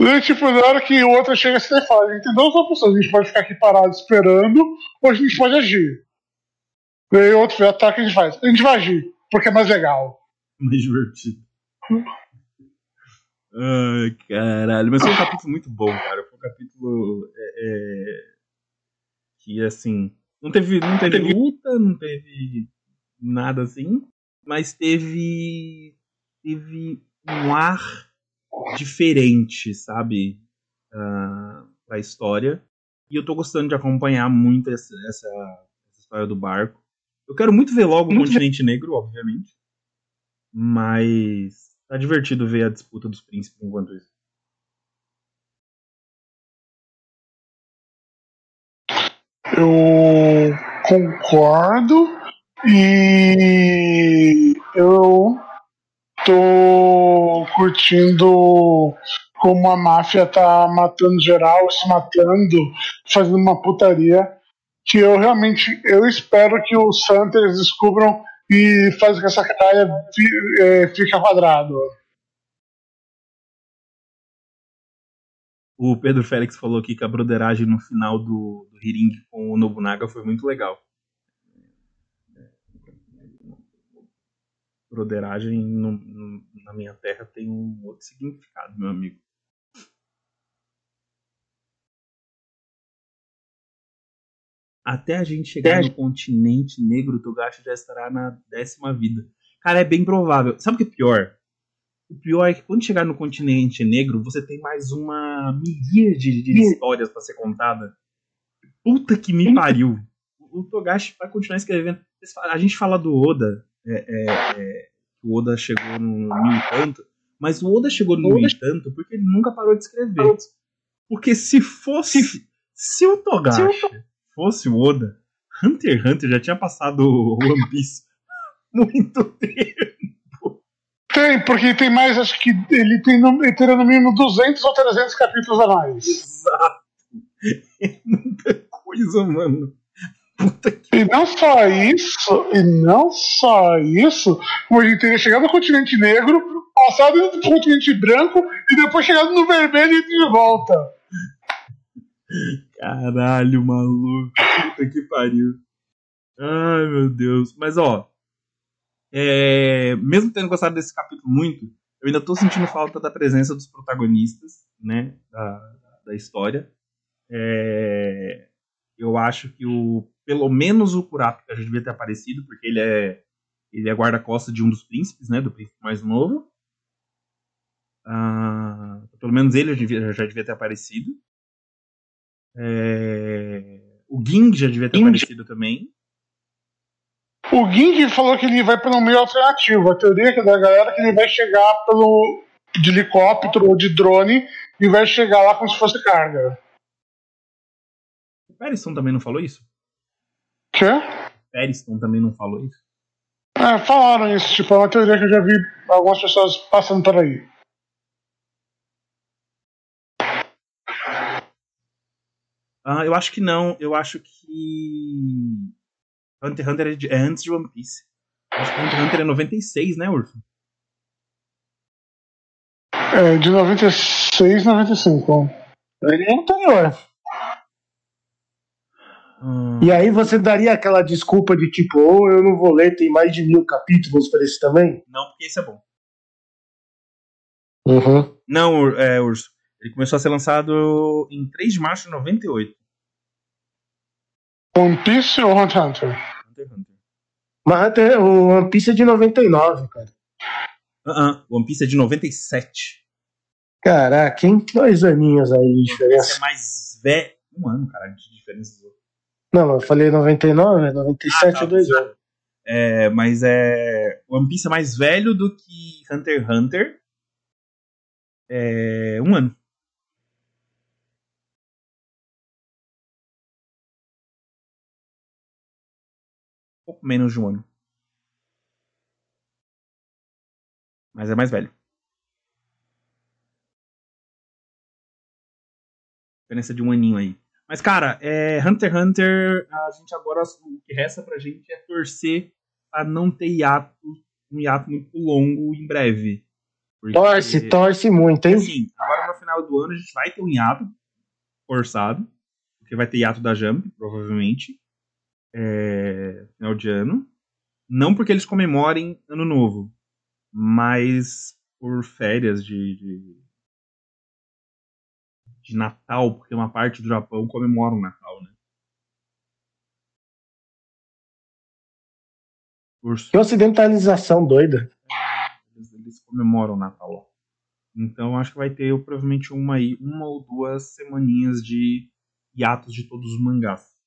E, tipo, na hora que o outro chega, você fala, entendeu? Só pessoas, a gente pode ficar aqui parado esperando, ou a gente pode agir. E aí o outro ataque a gente faz. A gente vai agir, porque é mais legal. Mais divertido. Ai, caralho. Mas foi um capítulo muito bom, cara. Foi um capítulo é, é, que, assim, não teve, não teve luta, não teve nada assim, mas teve, teve um ar diferente, sabe? Uh, pra história. E eu tô gostando de acompanhar muito essa, essa, essa história do barco. Eu quero muito ver logo o Continente Negro, obviamente. Mas Tá divertido ver a disputa dos príncipes enquanto isso. Eu concordo e eu tô curtindo como a máfia tá matando geral, se matando, fazendo uma putaria que eu realmente eu espero que os Santos descubram e façam que essa caralha é, fique quadrado. O Pedro Félix falou aqui que a broderagem no final do, do Hiring com o Nobunaga foi muito legal. Broderagem no, no, na minha terra tem um outro significado, meu amigo. Até a gente chegar no continente negro, o Togashi já estará na décima vida. Cara, é bem provável. Sabe o que é pior? O pior é que quando chegar no continente negro, você tem mais uma miríade de histórias para ser contada. Puta que me pariu. O Togashi vai continuar escrevendo. A gente fala do Oda, é, é, é, o Oda chegou no mil e tanto, mas o Oda chegou no mil e tanto porque ele nunca parou de escrever. Porque se fosse. Se o Togashi fosse o Oda, Hunter x Hunter já tinha passado o One Piece muito tempo. Tem, porque tem mais, acho que ele tem no, ele terá no mínimo 200 ou 300 capítulos a mais. Exato. É muita coisa, mano. E não só isso, e não só isso, como ele teria chegado no continente negro, passado no continente branco e depois chegado no vermelho e de volta. Caralho, maluco. Puta que pariu. Ai, meu Deus. Mas, ó. É... Mesmo tendo gostado desse capítulo muito, eu ainda tô sentindo falta da presença dos protagonistas, né? Da, da história. É... Eu acho que o. Pelo menos o Kurapika já devia ter aparecido, porque ele é. Ele é guarda-costas de um dos príncipes, né? Do príncipe mais novo. Ah, pelo menos ele já devia, já devia ter aparecido. É... O Ging já devia ter Ging. aparecido também. O Ging falou que ele vai pelo meio alternativo. A teoria é da galera é que ele vai chegar pelo de helicóptero ou de drone e vai chegar lá como se fosse carga. O Periston também não falou isso? Quê? Periston também não falou isso? É, falaram isso. Tipo, é uma teoria que eu já vi algumas pessoas passando por aí. Ah, eu acho que não. Eu acho que. Hunter x Hunter é, de, é, antes de One Piece. Acho que Hunter x Hunter é 96, né, Urso? É, de 96, 95. Ele é anterior. Hum. E aí você daria aquela desculpa de tipo, ou oh, eu não vou ler, tem mais de mil capítulos para esse também? Não, porque esse é bom. Uhum. Não, é, Urso. Ele começou a ser lançado em 3 de março de 98. One Piece ou Hunter x Hunter? Hunter x Hunter. Mas Hunter, o One Piece é de 99, cara. Uh -uh, One Piece é de 97. Caraca, hein? Dois aninhos aí de diferença. é mais velho. Um ano, cara, de diferença. Não, eu falei 99, 97 ah, tá, dois anos. É, mas é. One Piece é mais velho do que Hunter x Hunter. É. Um ano. Pouco menos de um ano. Mas é mais velho. Diferença de um aninho aí. Mas, cara, é, Hunter x Hunter, a gente agora, o que resta pra gente é torcer a não ter hiato, um hiato muito longo em breve. Porque, torce, torce muito, hein? Assim, agora no final do ano a gente vai ter um hiato forçado, porque vai ter hiato da Jump, provavelmente é, final de ano. Não porque eles comemorem Ano Novo, mas por férias de, de, de Natal, porque uma parte do Japão comemora o Natal, né? Por... Que ocidentalização doida. Eles, eles comemoram o Natal. Então acho que vai ter provavelmente uma, uma ou duas semaninhas de hiatos de todos os mangás.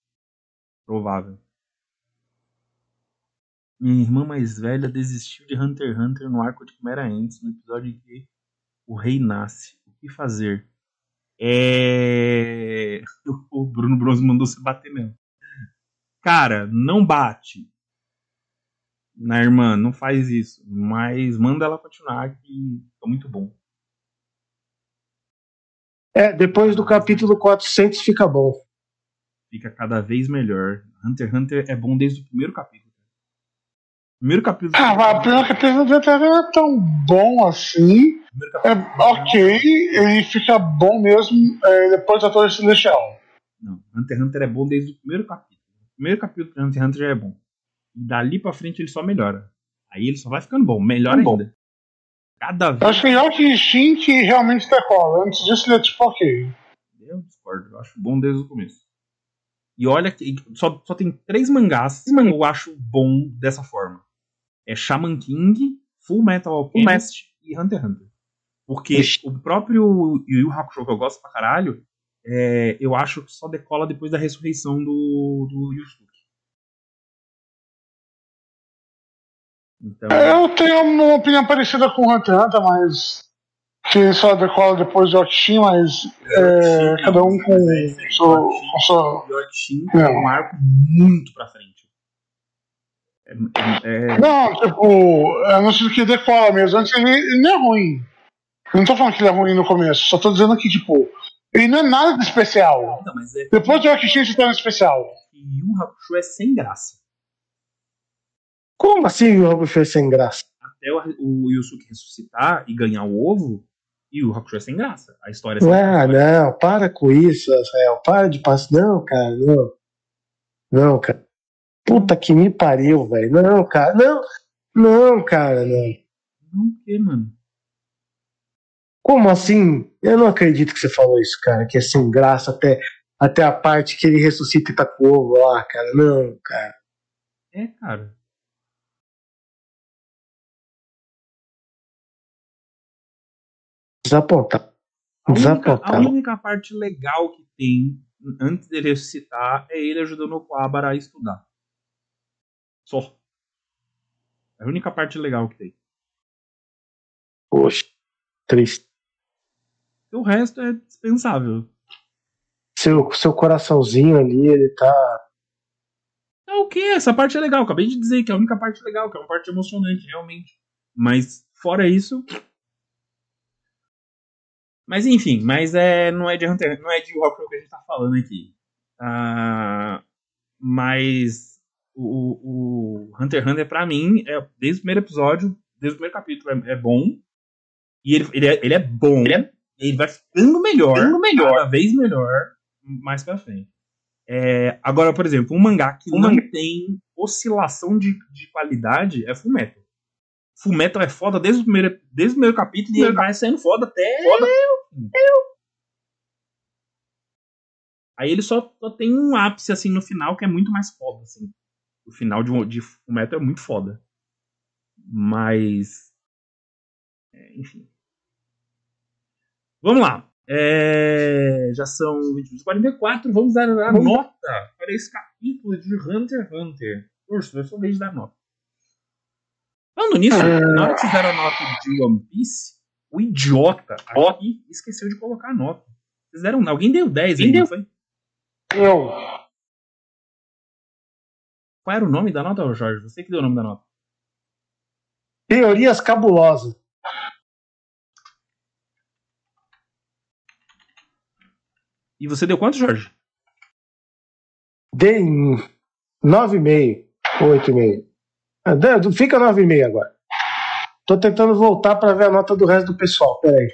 Provável. Minha irmã mais velha desistiu de Hunter x Hunter no arco de Quimera Ents, no episódio em que o rei nasce. O que fazer? É... O Bruno Bronze mandou se bater mesmo. Cara, não bate na irmã, não faz isso. Mas manda ela continuar que é muito bom. É, depois do capítulo 400 fica bom. Fica cada vez melhor. Hunter x Hunter é bom desde o primeiro capítulo. Primeiro capítulo. Ah, mas o primeiro capítulo até não é tão bom assim. É ok, ele fica bom mesmo é, depois da Torre Celestial. Não, Hunter x Hunter é bom desde o primeiro capítulo. O primeiro capítulo de Hunter x Hunter é bom. Dali pra frente ele só melhora. Aí ele só vai ficando bom, melhor É bom. ainda. Cada vez. Eu acho melhor que Shin que realmente decola. Antes disso ele é tipo ok. Eu discordo, eu acho bom desde o começo. E olha que só, só tem três mangás que eu acho bom dessa forma. É Shaman King, Full Metal Alchemist e Hunter x Hunter. Porque Ixi. o próprio Yu Yu Hakusho que eu gosto pra caralho, é, eu acho que só decola depois da ressurreição do, do Yusuke. Então, Eu tenho uma opinião parecida com o Hunter x Hunter, mas. Que só decola depois do Okshin, mas. É, cada um com seu. Com seu o Não. é um arco muito pra frente. É, é- é- Não, tipo, eu não sei do que decola mesmo. Antes ele, ele não é ruim. Eu não tô falando que ele é ruim no começo, só tô dizendo que, tipo, ele não é nada de especial. Não, mas é Depois do Okshin se torna especial. que Yu Yu Hakusho é sem graça. Como assim o Robo fez sem graça? até o, o Yusuke ressuscitar e ganhar o ovo, e o Hakusho é sem graça. A história é sem Ah, graça. não, para com isso, Rafael. Para de passar. Não, cara, não. Não, cara. Puta que me pariu, velho. Não, cara. Não, não, cara, não. Não, o quê, mano? Como assim? Eu não acredito que você falou isso, cara. Que é sem graça até, até a parte que ele ressuscita e tá com o ovo lá, cara. Não, cara. É, cara. Desapontar. A única, a Desapontar. única parte legal que tem antes dele ressuscitar é ele ajudando o Coabara a estudar. Só. É a única parte legal que tem. Poxa, triste. O resto é dispensável. Seu, seu coraçãozinho ali, ele tá. É o que? Essa parte é legal. Acabei de dizer que é a única parte legal, que é uma parte emocionante, realmente. Mas, fora isso. Mas enfim, mas é, não é de Hunter, não é de Rock que a gente tá falando aqui. Ah, mas o, o Hunter x Hunter, pra mim, é, desde o primeiro episódio, desde o primeiro capítulo, é, é bom. E ele, ele, é, ele é bom. Ele, é- ele vai ficando melhor, melhor, cada vez melhor, mais pra frente. É, agora, por exemplo, um mangá que não tem oscilação de, de qualidade é Fullmetal. Fullmetal é foda desde o primeiro, desde o primeiro capítulo e ele vai saindo foda até. Aí ele só, só tem um ápice assim no final que é muito mais foda. Assim. O final de, de Fullmetal é muito foda. Mas. é, enfim. Vamos lá. É, já são 20h44. Vamos dar a nota para esse capítulo de Hunter x Hunter. Urso, sua vez de dar nota. Falando nisso, na hora que fizeram a nota de One Piece, o idiota aqui esqueceu de colocar a nota. Vocês deram, alguém deu 10 aí, não foi? Eu. Qual era o nome da nota, Jorge? Você que deu o nome da nota. Teorias cabulosas. E você deu quanto, Jorge? Dei 9,5. 8,5. Ah, dá- Fica 9,5 agora. Tô tentando voltar pra ver a nota do resto do pessoal. Peraí.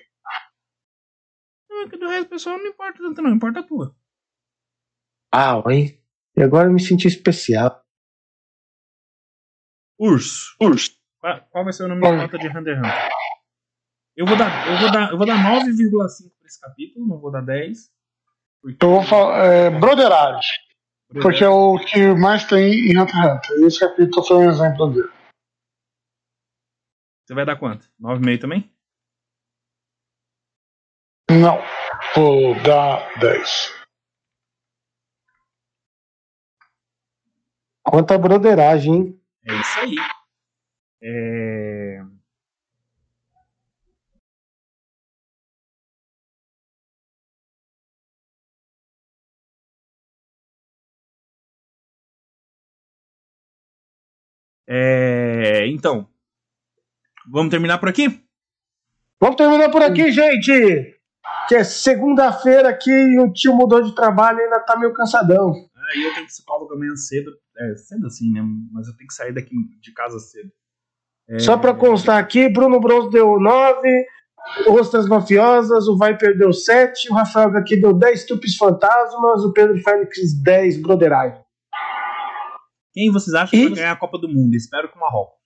Não, é que do resto, pessoal, não importa tanto, não. Importa a tua. Ah, hein? E agora eu me senti especial. Urso. Urso. Qual, qual vai ser o nome da nota de Hunter x Hunter? Eu vou dar, eu vou dar, eu vou dar 9,5 para esse capítulo, não vou dar 10. Porque Eu vou falar. É, Broderage. Porque é o que mais tem em Hunter x Hunter. E esse capítulo foi um exemplo dele. Você vai dar quanto? 9,5 também? Não. Vou dar 10. Quanta broderagem, hein? É isso aí. É... É, então, vamos terminar por aqui? Vamos terminar por aqui, gente! Que é segunda-feira aqui e o tio mudou de trabalho e ainda tá meio cansadão. Aí eu tenho psicólogo amanhã cedo. É, cedo assim, né? Mas eu tenho que sair daqui de casa cedo. É... Só pra constar aqui, Bruno Bronze deu 9, Ostras Mafiosas, o Viper deu 7, o Rafael aqui deu 10 Tupis Fantasmas, o Pedro Félix 10 Brother Eye. Quem vocês acham que vai ganhar a Copa do Mundo? Espero que o Marrocos.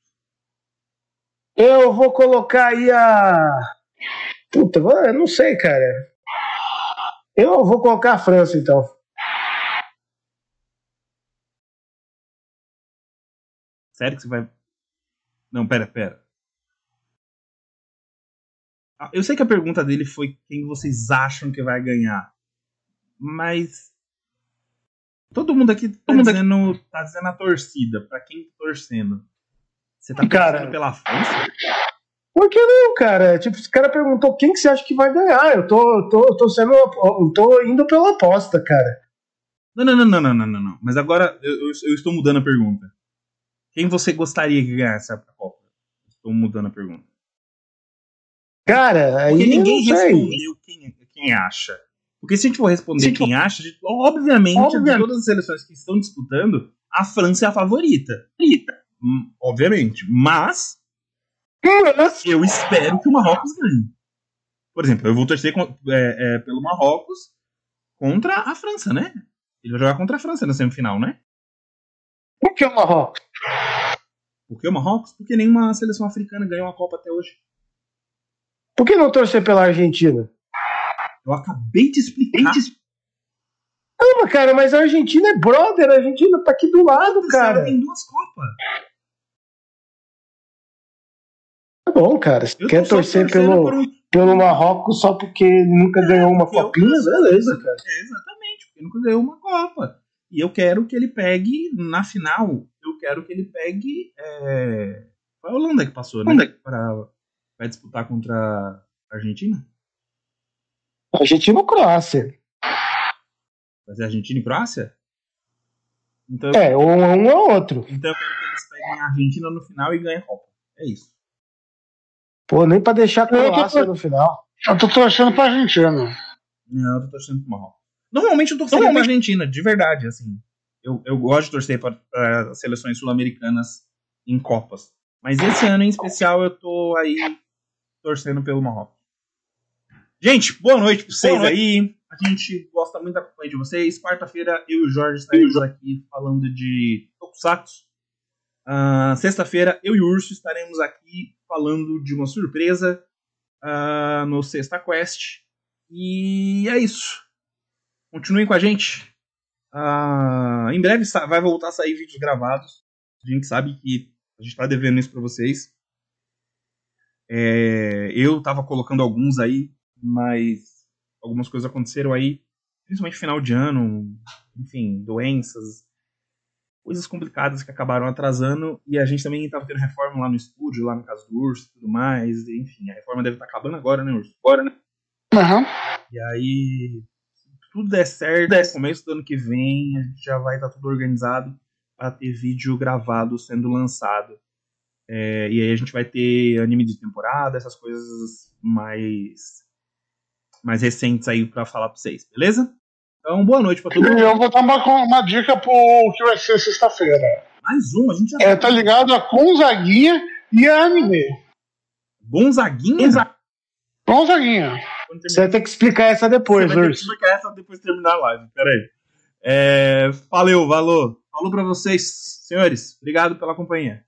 Eu vou colocar aí a. Puta, eu não sei, cara. Eu vou colocar a França, então. Sério que você vai. Não, pera, pera. Ah, eu sei que a pergunta dele foi quem vocês acham que vai ganhar. Mas. Todo mundo aqui tá, mundo dizendo, aqui... tá dizendo a torcida. Pra quem tá torcendo? Você tá cara, torcendo pela França? Por que não, cara? Tipo, esse cara perguntou quem que você acha que vai ganhar. Eu tô, tô, tô sendo. Eu tô indo pela aposta, cara. Não, não, não, não, não, não, não. Mas agora eu, eu, eu estou mudando a pergunta. Quem você gostaria que ganhasse a Copa? Estou mudando a pergunta. Cara, aí. Porque ninguém respondeu quem, quem acha. Porque se a gente for responder se quem for... acha, gente, obviamente, obviamente, de todas as seleções que estão disputando, a França é a favorita. Hum, obviamente. Mas. Eu espero que o Marrocos ganhe. Por exemplo, eu vou torcer é, é, pelo Marrocos contra a França, né? Ele vai jogar contra a França na semifinal, né? Por que o Marrocos? Por que o Marrocos? Porque nenhuma seleção africana ganhou uma Copa até hoje. Por que não torcer pela Argentina? Eu acabei de explicar. Calma, cara, mas a Argentina é brother, a Argentina tá aqui do lado, cara. Tem duas Copas. Tá bom, cara. Se quer torcer pelo, um... pelo Marrocos só porque nunca é, ganhou uma copinha, beleza, cara. É, exatamente, porque nunca ganhou uma Copa. E eu quero que ele pegue na final. Eu quero que ele pegue. É... Foi a Holanda que passou, né? Pra, vai disputar contra a Argentina? Argentina ou Croácia? Vai ser Argentina e Croácia? Então, é, ou um ou outro. Então eu quero que eles peguem a Argentina no final e ganhem a Copa. É isso. Pô, nem pra deixar a Croácia no final. Eu tô torcendo pra Argentina. Não, eu tô torcendo pro Marrocos. Normalmente eu tô torcendo pra Argentina, de verdade, assim. Eu, eu gosto de torcer para seleções sul-americanas em Copas. Mas esse ano em especial eu tô aí torcendo pelo Marrocos. Gente, boa noite pra vocês aí. A gente gosta muito da companhia de vocês. Quarta-feira eu e o Jorge estaremos aqui falando de Tokusatsu. Uh, Sexta-feira eu e o Urso estaremos aqui falando de uma surpresa uh, no Sexta Quest. E é isso. Continuem com a gente. Uh, em breve vai voltar a sair vídeos gravados. A gente sabe que a gente está devendo isso para vocês. É, eu estava colocando alguns aí, mas algumas coisas aconteceram aí, principalmente final de ano, enfim, doenças, coisas complicadas que acabaram atrasando, e a gente também estava tendo reforma lá no estúdio, lá no caso do Urso e tudo mais, e, enfim, a reforma deve estar tá acabando agora, né, Urso? Agora, né? Uhum. E aí, se tudo der certo, no começo do ano que vem, a gente já vai estar tá tudo organizado para ter vídeo gravado sendo lançado é, e aí a gente vai ter anime de temporada, essas coisas mais mais recentes aí para falar para vocês, beleza? Então, boa noite para todo mundo. Eu vou dar uma, uma dica pro que vai ser sexta-feira. Mais um, a gente já É, tá ligado a Gonzaguinha e a anime. Gonzaguinha? Gonzaguinha. Você vai ter que explicar essa depois, Você vai ter que explicar essa depois de terminar a live. Peraí. É, valeu, valeu. Falou para vocês, senhores. Obrigado pela companhia.